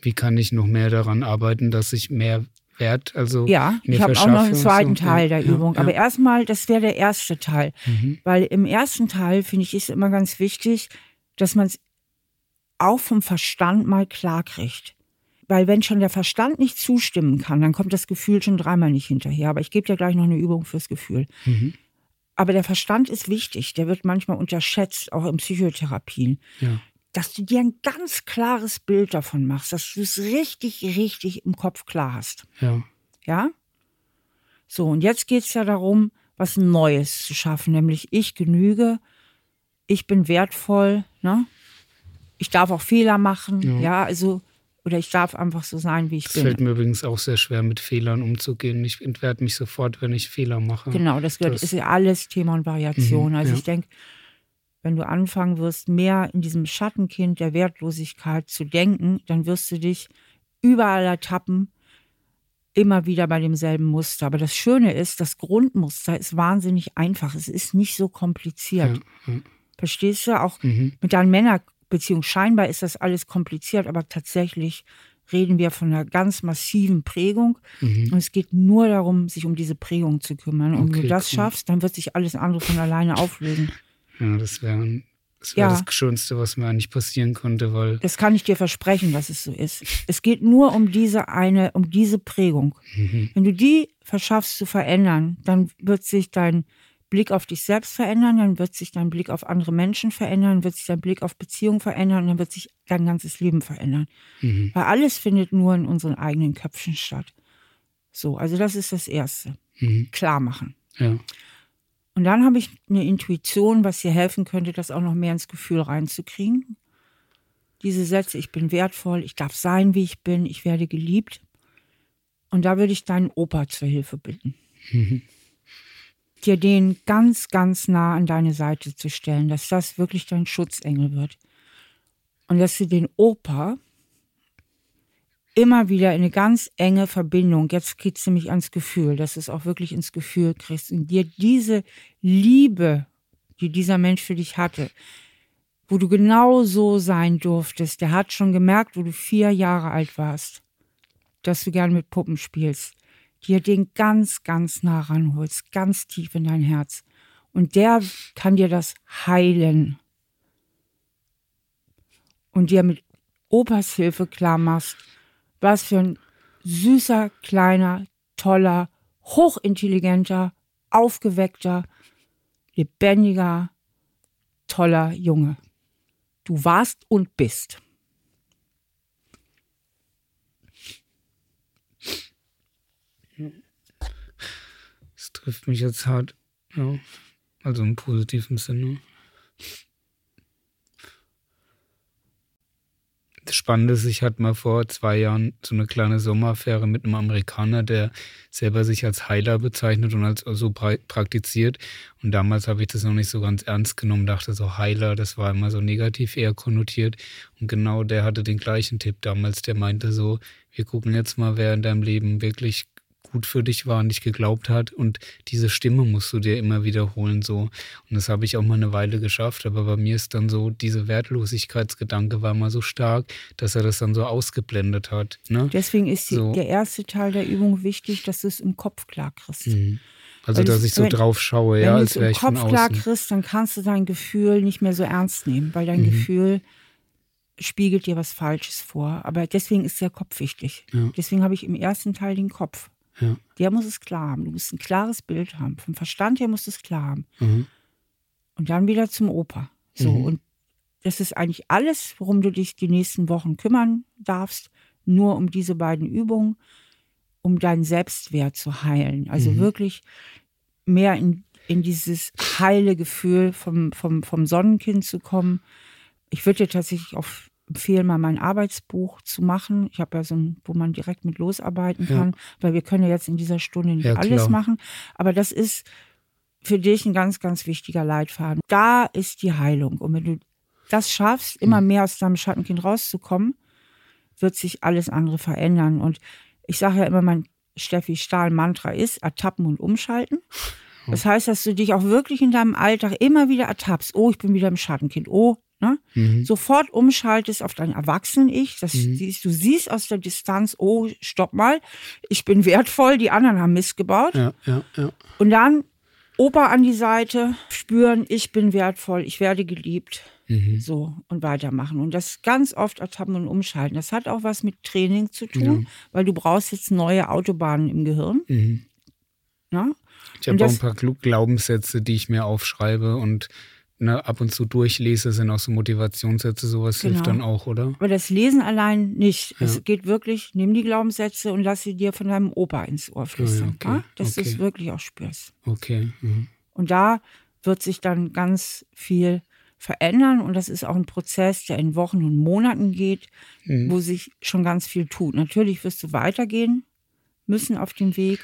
Wie kann ich noch mehr daran arbeiten, dass ich mehr Wert, also Ja, ich habe auch noch einen zweiten so? Teil ja, der ja, Übung. ja. Aber erstmal, das wäre der erste Teil. Mhm. Weil im ersten Teil, finde ich, ist immer ganz wichtig, dass man es auch vom Verstand mal klar kriegt. Weil wenn schon der Verstand nicht zustimmen kann, dann kommt das Gefühl schon dreimal nicht hinterher. Aber ich gebe dir gleich noch eine Übung fürs Gefühl. Mhm. Aber der Verstand ist wichtig. Der wird manchmal unterschätzt, auch in Psychotherapien. ja. Dass du dir ein ganz klares Bild davon machst, dass du es richtig, richtig im Kopf klar hast. ja. Ja? So, und jetzt geht es ja darum, was Neues zu schaffen, nämlich ich genüge, ich bin wertvoll, ne? Ich darf auch Fehler machen, Ja. ja, also, oder ich darf einfach so sein, wie ich Es bin. fällt mir übrigens auch sehr schwer, mit Fehlern umzugehen. Ich entwerte mich sofort, wenn ich Fehler mache. Genau, das gehört, Das- ist ja alles Thema und Variation. Mhm, also ja. ich denke, wenn du anfangen wirst, mehr in diesem Schattenkind der Wertlosigkeit zu denken, dann wirst du dich überall ertappen, immer wieder bei demselben Muster. Aber das Schöne ist, das Grundmuster ist wahnsinnig einfach. Es ist nicht so kompliziert. Ja, ja. Verstehst du? Auch Mhm. mit deinen Männerbeziehungen. Scheinbar ist das alles kompliziert, aber tatsächlich reden wir von einer ganz massiven Prägung. Mhm. Und es geht nur darum, sich um diese Prägung zu kümmern. Und wenn Okay, du das cool. schaffst, dann wird sich alles andere von alleine auflösen. Ja, das wäre das, wär Ja. das Schönste, was mir eigentlich passieren konnte, weil Das kann ich dir versprechen, dass es so ist. Es geht nur um diese eine, um diese Prägung. Mhm. Wenn du die verschaffst zu verändern, dann wird sich dein Blick auf dich selbst verändern, dann wird sich dein Blick auf andere Menschen verändern, dann wird sich dein Blick auf Beziehungen verändern und dann wird sich dein ganzes Leben verändern. Mhm. Weil alles findet nur in unseren eigenen Köpfen statt. So, also das ist das Erste. Mhm. Klar machen. ja. Und dann habe ich eine Intuition, was dir helfen könnte, das auch noch mehr ins Gefühl reinzukriegen. Diese Sätze, ich bin wertvoll, ich darf sein, wie ich bin, ich werde geliebt. Und da würde ich deinen Opa zur Hilfe bitten. Dir den ganz, ganz nah an deine Seite zu stellen, dass das wirklich dein Schutzengel wird. Und dass du den Opa immer wieder in eine ganz enge Verbindung, jetzt geht es nämlich ans Gefühl, dass du es auch wirklich ins Gefühl kriegst und dir diese Liebe, die dieser Mensch für dich hatte, wo du genau so sein durftest, der hat schon gemerkt, wo du vier Jahre alt warst, dass du gern mit Puppen spielst, dir den ganz, ganz nah ranholst, ganz tief in dein Herz. Und der kann dir das heilen. Und dir mit Opas Hilfe klar machst, was für ein süßer, kleiner, toller, hochintelligenter, aufgeweckter, lebendiger, toller Junge. Du warst und bist. Trifft mich jetzt hart. Ja. Also im positiven Sinne. spannend ist, ich hatte mal vor zwei Jahren so eine kleine Sommeraffäre mit einem Amerikaner, der selber sich als Heiler bezeichnet und als so praktiziert. Und damals habe ich das noch nicht so ganz ernst genommen, dachte so Heiler, das war immer so negativ eher konnotiert. Und genau der hatte den gleichen Tipp damals, der meinte so, wir gucken jetzt mal, wer in deinem Leben wirklich gut für dich war und dich geglaubt hat. Und diese Stimme musst du dir immer wiederholen. So. Und das habe ich auch mal eine Weile geschafft. Aber bei mir ist dann so, diese Wertlosigkeitsgedanke war mal so stark, dass er das dann so ausgeblendet hat. Ne? Deswegen ist die, so. der erste Teil der Übung wichtig, dass du es im Kopf klar kriegst. Mhm. Also, Weil dass ich so wenn, drauf schaue, ja, als wäre ich Wenn du es im Kopf klar kriegst, dann kannst du dein Gefühl nicht mehr so ernst nehmen, weil dein mhm. Gefühl spiegelt dir was Falsches vor. Aber deswegen ist der Kopf wichtig. Ja. Deswegen habe ich im ersten Teil den Kopf. Ja. Der muss es klar haben. Du musst ein klares Bild haben. Vom Verstand her musst du es klar haben. Mhm. Und dann wieder zum Opa. So, mhm. und das ist eigentlich alles, worum du dich die nächsten Wochen kümmern darfst. Nur um diese beiden Übungen, um deinen Selbstwert zu heilen. Also mhm. wirklich mehr in, in dieses heile Gefühl vom, vom, vom Sonnenkind zu kommen. Ich würde dir tatsächlich auf empfehlen, mal mein Arbeitsbuch zu machen. Ich habe ja so ein, wo man direkt mit losarbeiten kann, ja. weil wir können ja jetzt in dieser Stunde nicht ja, alles machen. Aber das ist für dich ein ganz, ganz wichtiger Leitfaden. Da ist die Heilung. Und wenn du das schaffst, immer mhm. mehr aus deinem Schattenkind rauszukommen, wird sich alles andere verändern. Und ich sage ja immer, mein Steffi Stahl-Mantra ist ertappen und umschalten. Das heißt, dass du dich auch wirklich in deinem Alltag immer wieder ertappst. Oh, ich bin wieder im Schattenkind. Oh, Ne? Mhm. Sofort umschaltest auf dein Erwachsenen-Ich. Das mhm. du siehst aus der Distanz, oh, stopp mal, ich bin wertvoll, die anderen haben Mist gebaut. Ja, ja, ja. Und dann Opa an die Seite, spüren, ich bin wertvoll, ich werde geliebt. Mhm. So und weitermachen. Und das ganz oft ertappen und umschalten. Das hat auch was mit Training zu tun, weil du brauchst jetzt neue Autobahnen im Gehirn. Mhm. Ich habe auch ein paar Glaubenssätze, die ich mir aufschreibe und ne, ab und zu durchlese, sind auch so Motivationssätze, sowas genau. hilft dann auch, oder? Aber das Lesen allein nicht. Ja. Es geht wirklich, nimm die Glaubenssätze und lass sie dir von deinem Opa ins Ohr flüstern. Ja, okay. Dass okay. du es wirklich auch spürst. Okay. Mhm. Und da wird sich dann ganz viel verändern und das ist auch ein Prozess, der in Wochen und Monaten geht, mhm. wo sich schon ganz viel tut. Natürlich wirst du weitergehen müssen auf dem Weg,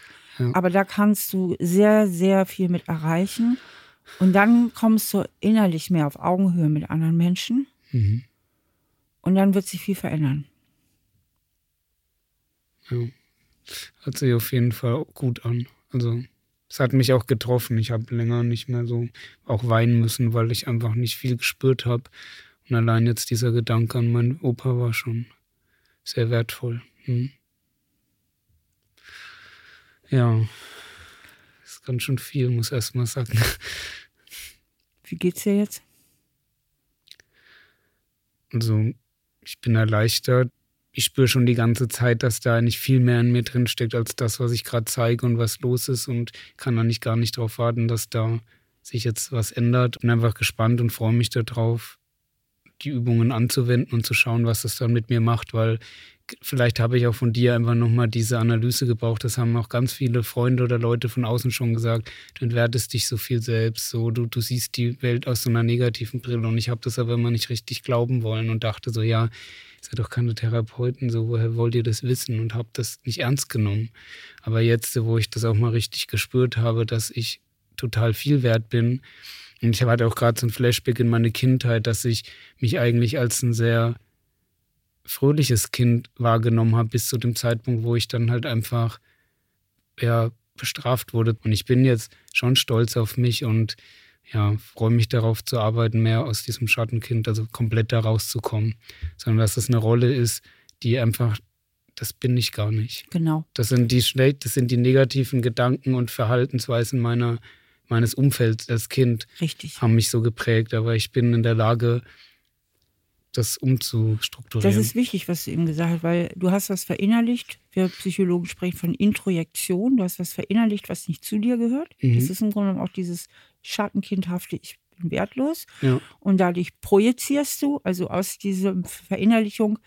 aber da kannst du sehr, sehr viel mit erreichen. Und dann kommst du innerlich mehr auf Augenhöhe mit anderen Menschen. Mhm. Und dann wird sich viel verändern. Ja. Hört sich auf jeden Fall gut an. Also, es hat mich auch getroffen. Ich habe länger nicht mehr so auch weinen müssen, weil ich einfach nicht viel gespürt habe. Und allein jetzt dieser Gedanke an meinen Opa war schon sehr wertvoll. Hm. Ja, ganz schön viel, muss erst mal sagen. Wie geht's dir jetzt? Also, ich bin erleichtert. Ich spüre schon die ganze Zeit, dass da nicht viel mehr in mir drin steckt als das, was ich gerade zeige und was los ist und kann da nicht gar nicht darauf warten, dass da sich jetzt was ändert. Bin einfach gespannt und freue mich darauf, die Übungen anzuwenden und zu schauen, was das dann mit mir macht, weil vielleicht habe ich auch von dir einfach nochmal diese Analyse gebraucht. Das haben auch ganz viele Freunde oder Leute von außen schon gesagt. Du entwertest dich so viel selbst, so du, du siehst die Welt aus so einer negativen Brille. Und ich habe das aber immer nicht richtig glauben wollen und dachte so, ja, ihr seid doch keine Therapeuten, so woher wollt ihr das wissen? Und habe das nicht ernst genommen. Aber jetzt, wo ich das auch mal richtig gespürt habe, dass ich total viel wert bin, und ich hatte auch gerade so ein Flashback in meine Kindheit, dass ich mich eigentlich als ein sehr fröhliches Kind wahrgenommen habe, bis zu dem Zeitpunkt, wo ich dann halt einfach ja, bestraft wurde. Und ich bin jetzt schon stolz auf mich und ja, freue mich darauf zu arbeiten, mehr aus diesem Schattenkind, also komplett da rauszukommen. Sondern dass das eine Rolle ist, die einfach, das bin ich gar nicht. Genau. Das sind die, das sind die negativen Gedanken und Verhaltensweisen meiner, meines Umfelds als Kind. Richtig. Haben mich so geprägt, aber ich bin in der Lage, das umzustrukturieren. Das ist wichtig, was du eben gesagt hast, weil du hast was verinnerlicht. Wir Psychologen sprechen von Introjektion. Du hast was verinnerlicht, was nicht zu dir gehört. Mhm. Das ist im Grunde genommen auch dieses schattenkindhafte, ich bin wertlos. Ja. Und dadurch projizierst du, also aus dieser Verinnerlichung,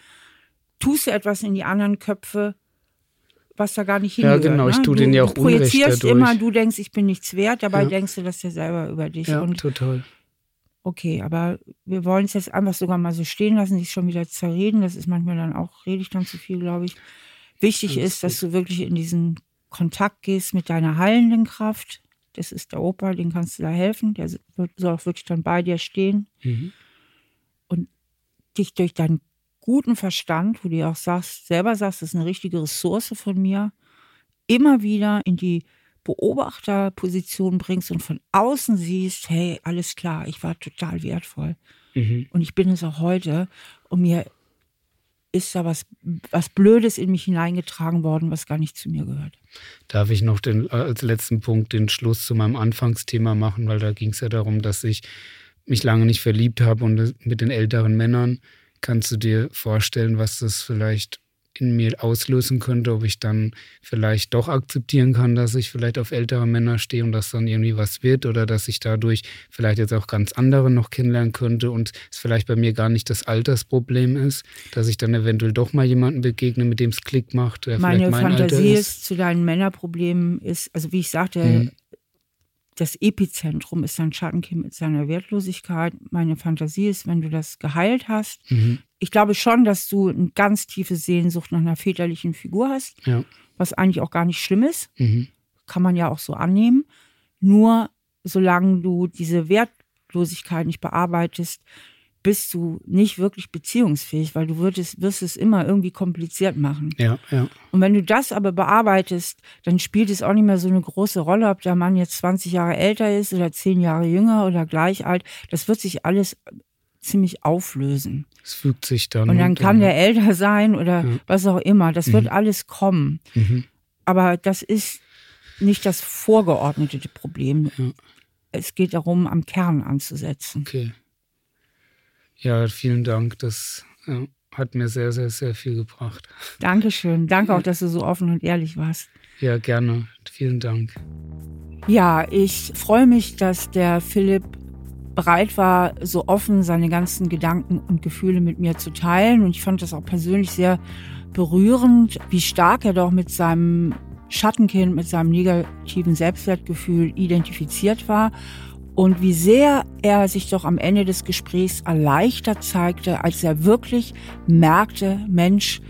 tust du etwas in die anderen Köpfe, was da gar nicht hingehört. Ja, genau, ich ne? tue den ja auch Du projizierst immer, du denkst, ich bin nichts wert, dabei ja. denkst du das ja selber über dich. Ja, und total Okay, aber wir wollen es jetzt einfach sogar mal so stehen lassen, sich schon wieder zerreden. Das ist manchmal dann auch, rede ich dann zu viel, glaube ich. Wichtig Alles ist, dass du wirklich in diesen Kontakt gehst mit deiner heilenden Kraft. Das ist der Opa, den kannst du da helfen. Der soll auch wirklich dann bei dir stehen. Mhm. Und dich durch deinen guten Verstand, wo du auch sagst, selber sagst, das ist eine richtige Ressource von mir, immer wieder in die Beobachterposition bringst und von außen siehst, hey, alles klar, ich war total wertvoll. Mhm. Und ich bin es auch heute. Und mir ist da was, was Blödes in mich hineingetragen worden, was gar nicht zu mir gehört. Darf ich noch den, als letzten Punkt den Schluss zu meinem Anfangsthema machen, weil da ging es ja darum, dass ich mich lange nicht verliebt habe und mit den älteren Männern. Kannst du dir vorstellen, was das vielleicht in mir auslösen könnte, ob ich dann vielleicht doch akzeptieren kann, dass ich vielleicht auf ältere Männer stehe und dass dann irgendwie was wird oder dass ich dadurch vielleicht jetzt auch ganz andere noch kennenlernen könnte und es vielleicht bei mir gar nicht das Altersproblem ist, dass ich dann eventuell doch mal jemanden begegne, mit dem es Klick macht. Der Meine mein Fantasie ist. ist. zu deinen Männerproblemen ist, also wie ich sagte, mhm. das Epizentrum ist dein Schattenkind mit seiner Wertlosigkeit. Meine Fantasie ist, wenn du das geheilt hast, mhm ich glaube schon, dass du eine ganz tiefe Sehnsucht nach einer väterlichen Figur hast, ja. was eigentlich auch gar nicht schlimm ist. Mhm. Kann man ja auch so annehmen. Nur solange du diese Wertlosigkeit nicht bearbeitest, bist du nicht wirklich beziehungsfähig, weil du würdest, wirst es immer irgendwie kompliziert machen. Ja, ja. Und wenn du das aber bearbeitest, dann spielt es auch nicht mehr so eine große Rolle, ob der Mann jetzt 20 Jahre älter ist oder 10 Jahre jünger oder gleich alt. Das wird sich alles ziemlich auflösen. Es fügt sich dann. Und dann kann der älter sein oder ja. was auch immer. Das mhm. wird alles kommen. Mhm. Aber das ist nicht das vorgeordnete Problem. Ja. Es geht darum, am Kern anzusetzen. Okay. Ja, vielen Dank. Das ja, hat mir sehr, sehr, sehr viel gebracht. Dankeschön. Danke auch, dass du so offen und ehrlich warst. Ja, gerne. Vielen Dank. Ja, ich freue mich, dass der Philipp bereit war, so offen seine ganzen Gedanken und Gefühle mit mir zu teilen. Und ich fand das auch persönlich sehr berührend, wie stark er doch mit seinem Schattenkind, mit seinem negativen Selbstwertgefühl identifiziert war und wie sehr er sich doch am Ende des Gesprächs erleichtert zeigte, als er wirklich merkte, Mensch,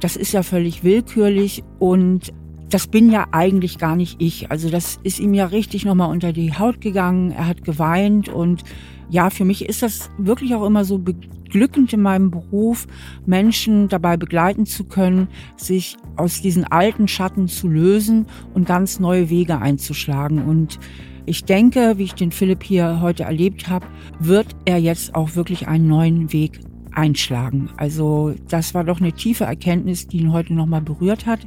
das ist ja völlig willkürlich und das bin ja eigentlich gar nicht ich. Also das ist ihm ja richtig nochmal unter die Haut gegangen. Er hat geweint und ja, für mich ist das wirklich auch immer so beglückend in meinem Beruf, Menschen dabei begleiten zu können, sich aus diesen alten Schatten zu lösen und ganz neue Wege einzuschlagen. Und ich denke, wie ich den Philipp hier heute erlebt habe, wird er jetzt auch wirklich einen neuen Weg einschlagen. Also das war doch eine tiefe Erkenntnis, die ihn heute nochmal berührt hat.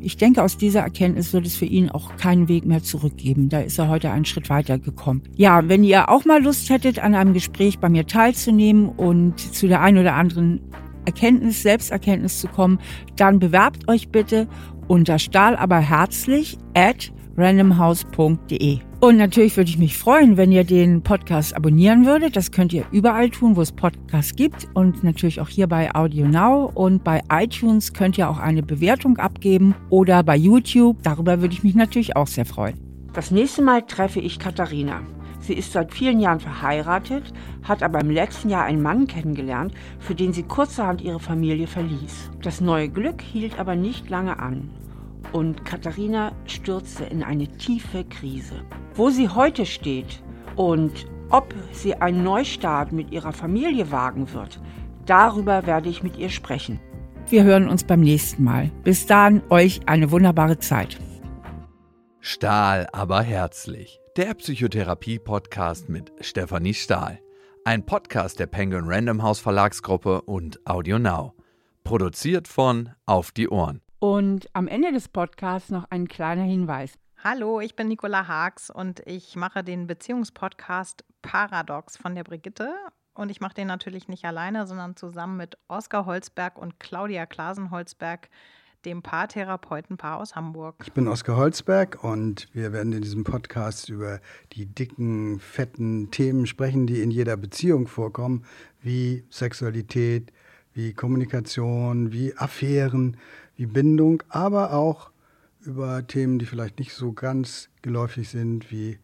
Ich denke, aus dieser Erkenntnis wird es für ihn auch keinen Weg mehr zurückgeben. Da ist er heute einen Schritt weiter gekommen. Ja, wenn ihr auch mal Lust hättet, an einem Gespräch bei mir teilzunehmen und zu der einen oder anderen Erkenntnis, Selbsterkenntnis zu kommen, dann bewerbt euch bitte unter Stahl aber herzlich at randomhouse.de. Und natürlich würde ich mich freuen, wenn ihr den Podcast abonnieren würdet. Das könnt ihr überall tun, wo es Podcasts gibt und natürlich auch hier bei Audio Now und bei iTunes könnt ihr auch eine Bewertung abgeben oder bei YouTube. Darüber würde ich mich natürlich auch sehr freuen. Das nächste Mal treffe ich Katharina. Sie ist seit vielen Jahren verheiratet, hat aber im letzten Jahr einen Mann kennengelernt, für den sie kurzerhand ihre Familie verließ. Das neue Glück hielt aber nicht lange an und Katharina stürzte in eine tiefe Krise. Wo sie heute steht und ob sie einen Neustart mit ihrer Familie wagen wird, darüber werde ich mit ihr sprechen. Wir hören uns beim nächsten Mal. Bis dahin euch eine wunderbare Zeit. Stahl aber herzlich. Der Psychotherapie-Podcast mit Stefanie Stahl. Ein Podcast der Penguin Random House Verlagsgruppe und Audio Now. Produziert von Auf die Ohren. Und am Ende des Podcasts noch ein kleiner Hinweis. Hallo, ich bin Nicola Haags und ich mache den Beziehungspodcast Paradox von der Brigitte. Und ich mache den natürlich nicht alleine, sondern zusammen mit Oskar Holzberg und Claudia Klasen-Holzberg, dem Paartherapeutenpaar aus Hamburg. Ich bin Oskar Holzberg und wir werden in diesem Podcast über die dicken, fetten Themen sprechen, die in jeder Beziehung vorkommen, wie Sexualität, wie Kommunikation, wie Affären, wie Bindung, aber auch über Themen, die vielleicht nicht so ganz geläufig sind, wie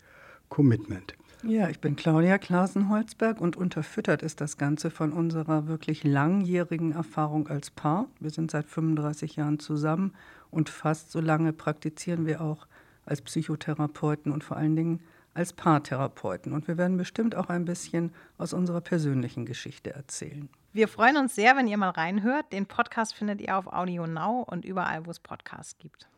Commitment. Ja, ich bin Claudia Klasen-Holzberg und unterfüttert ist das Ganze von unserer wirklich langjährigen Erfahrung als Paar. Wir sind seit 35 Jahren zusammen und fast so lange praktizieren wir auch als Psychotherapeuten und vor allen Dingen als Paartherapeuten. Und wir werden bestimmt auch ein bisschen aus unserer persönlichen Geschichte erzählen. Wir freuen uns sehr, wenn ihr mal reinhört. Den Podcast findet ihr auf Audio Now und überall, wo es Podcasts gibt.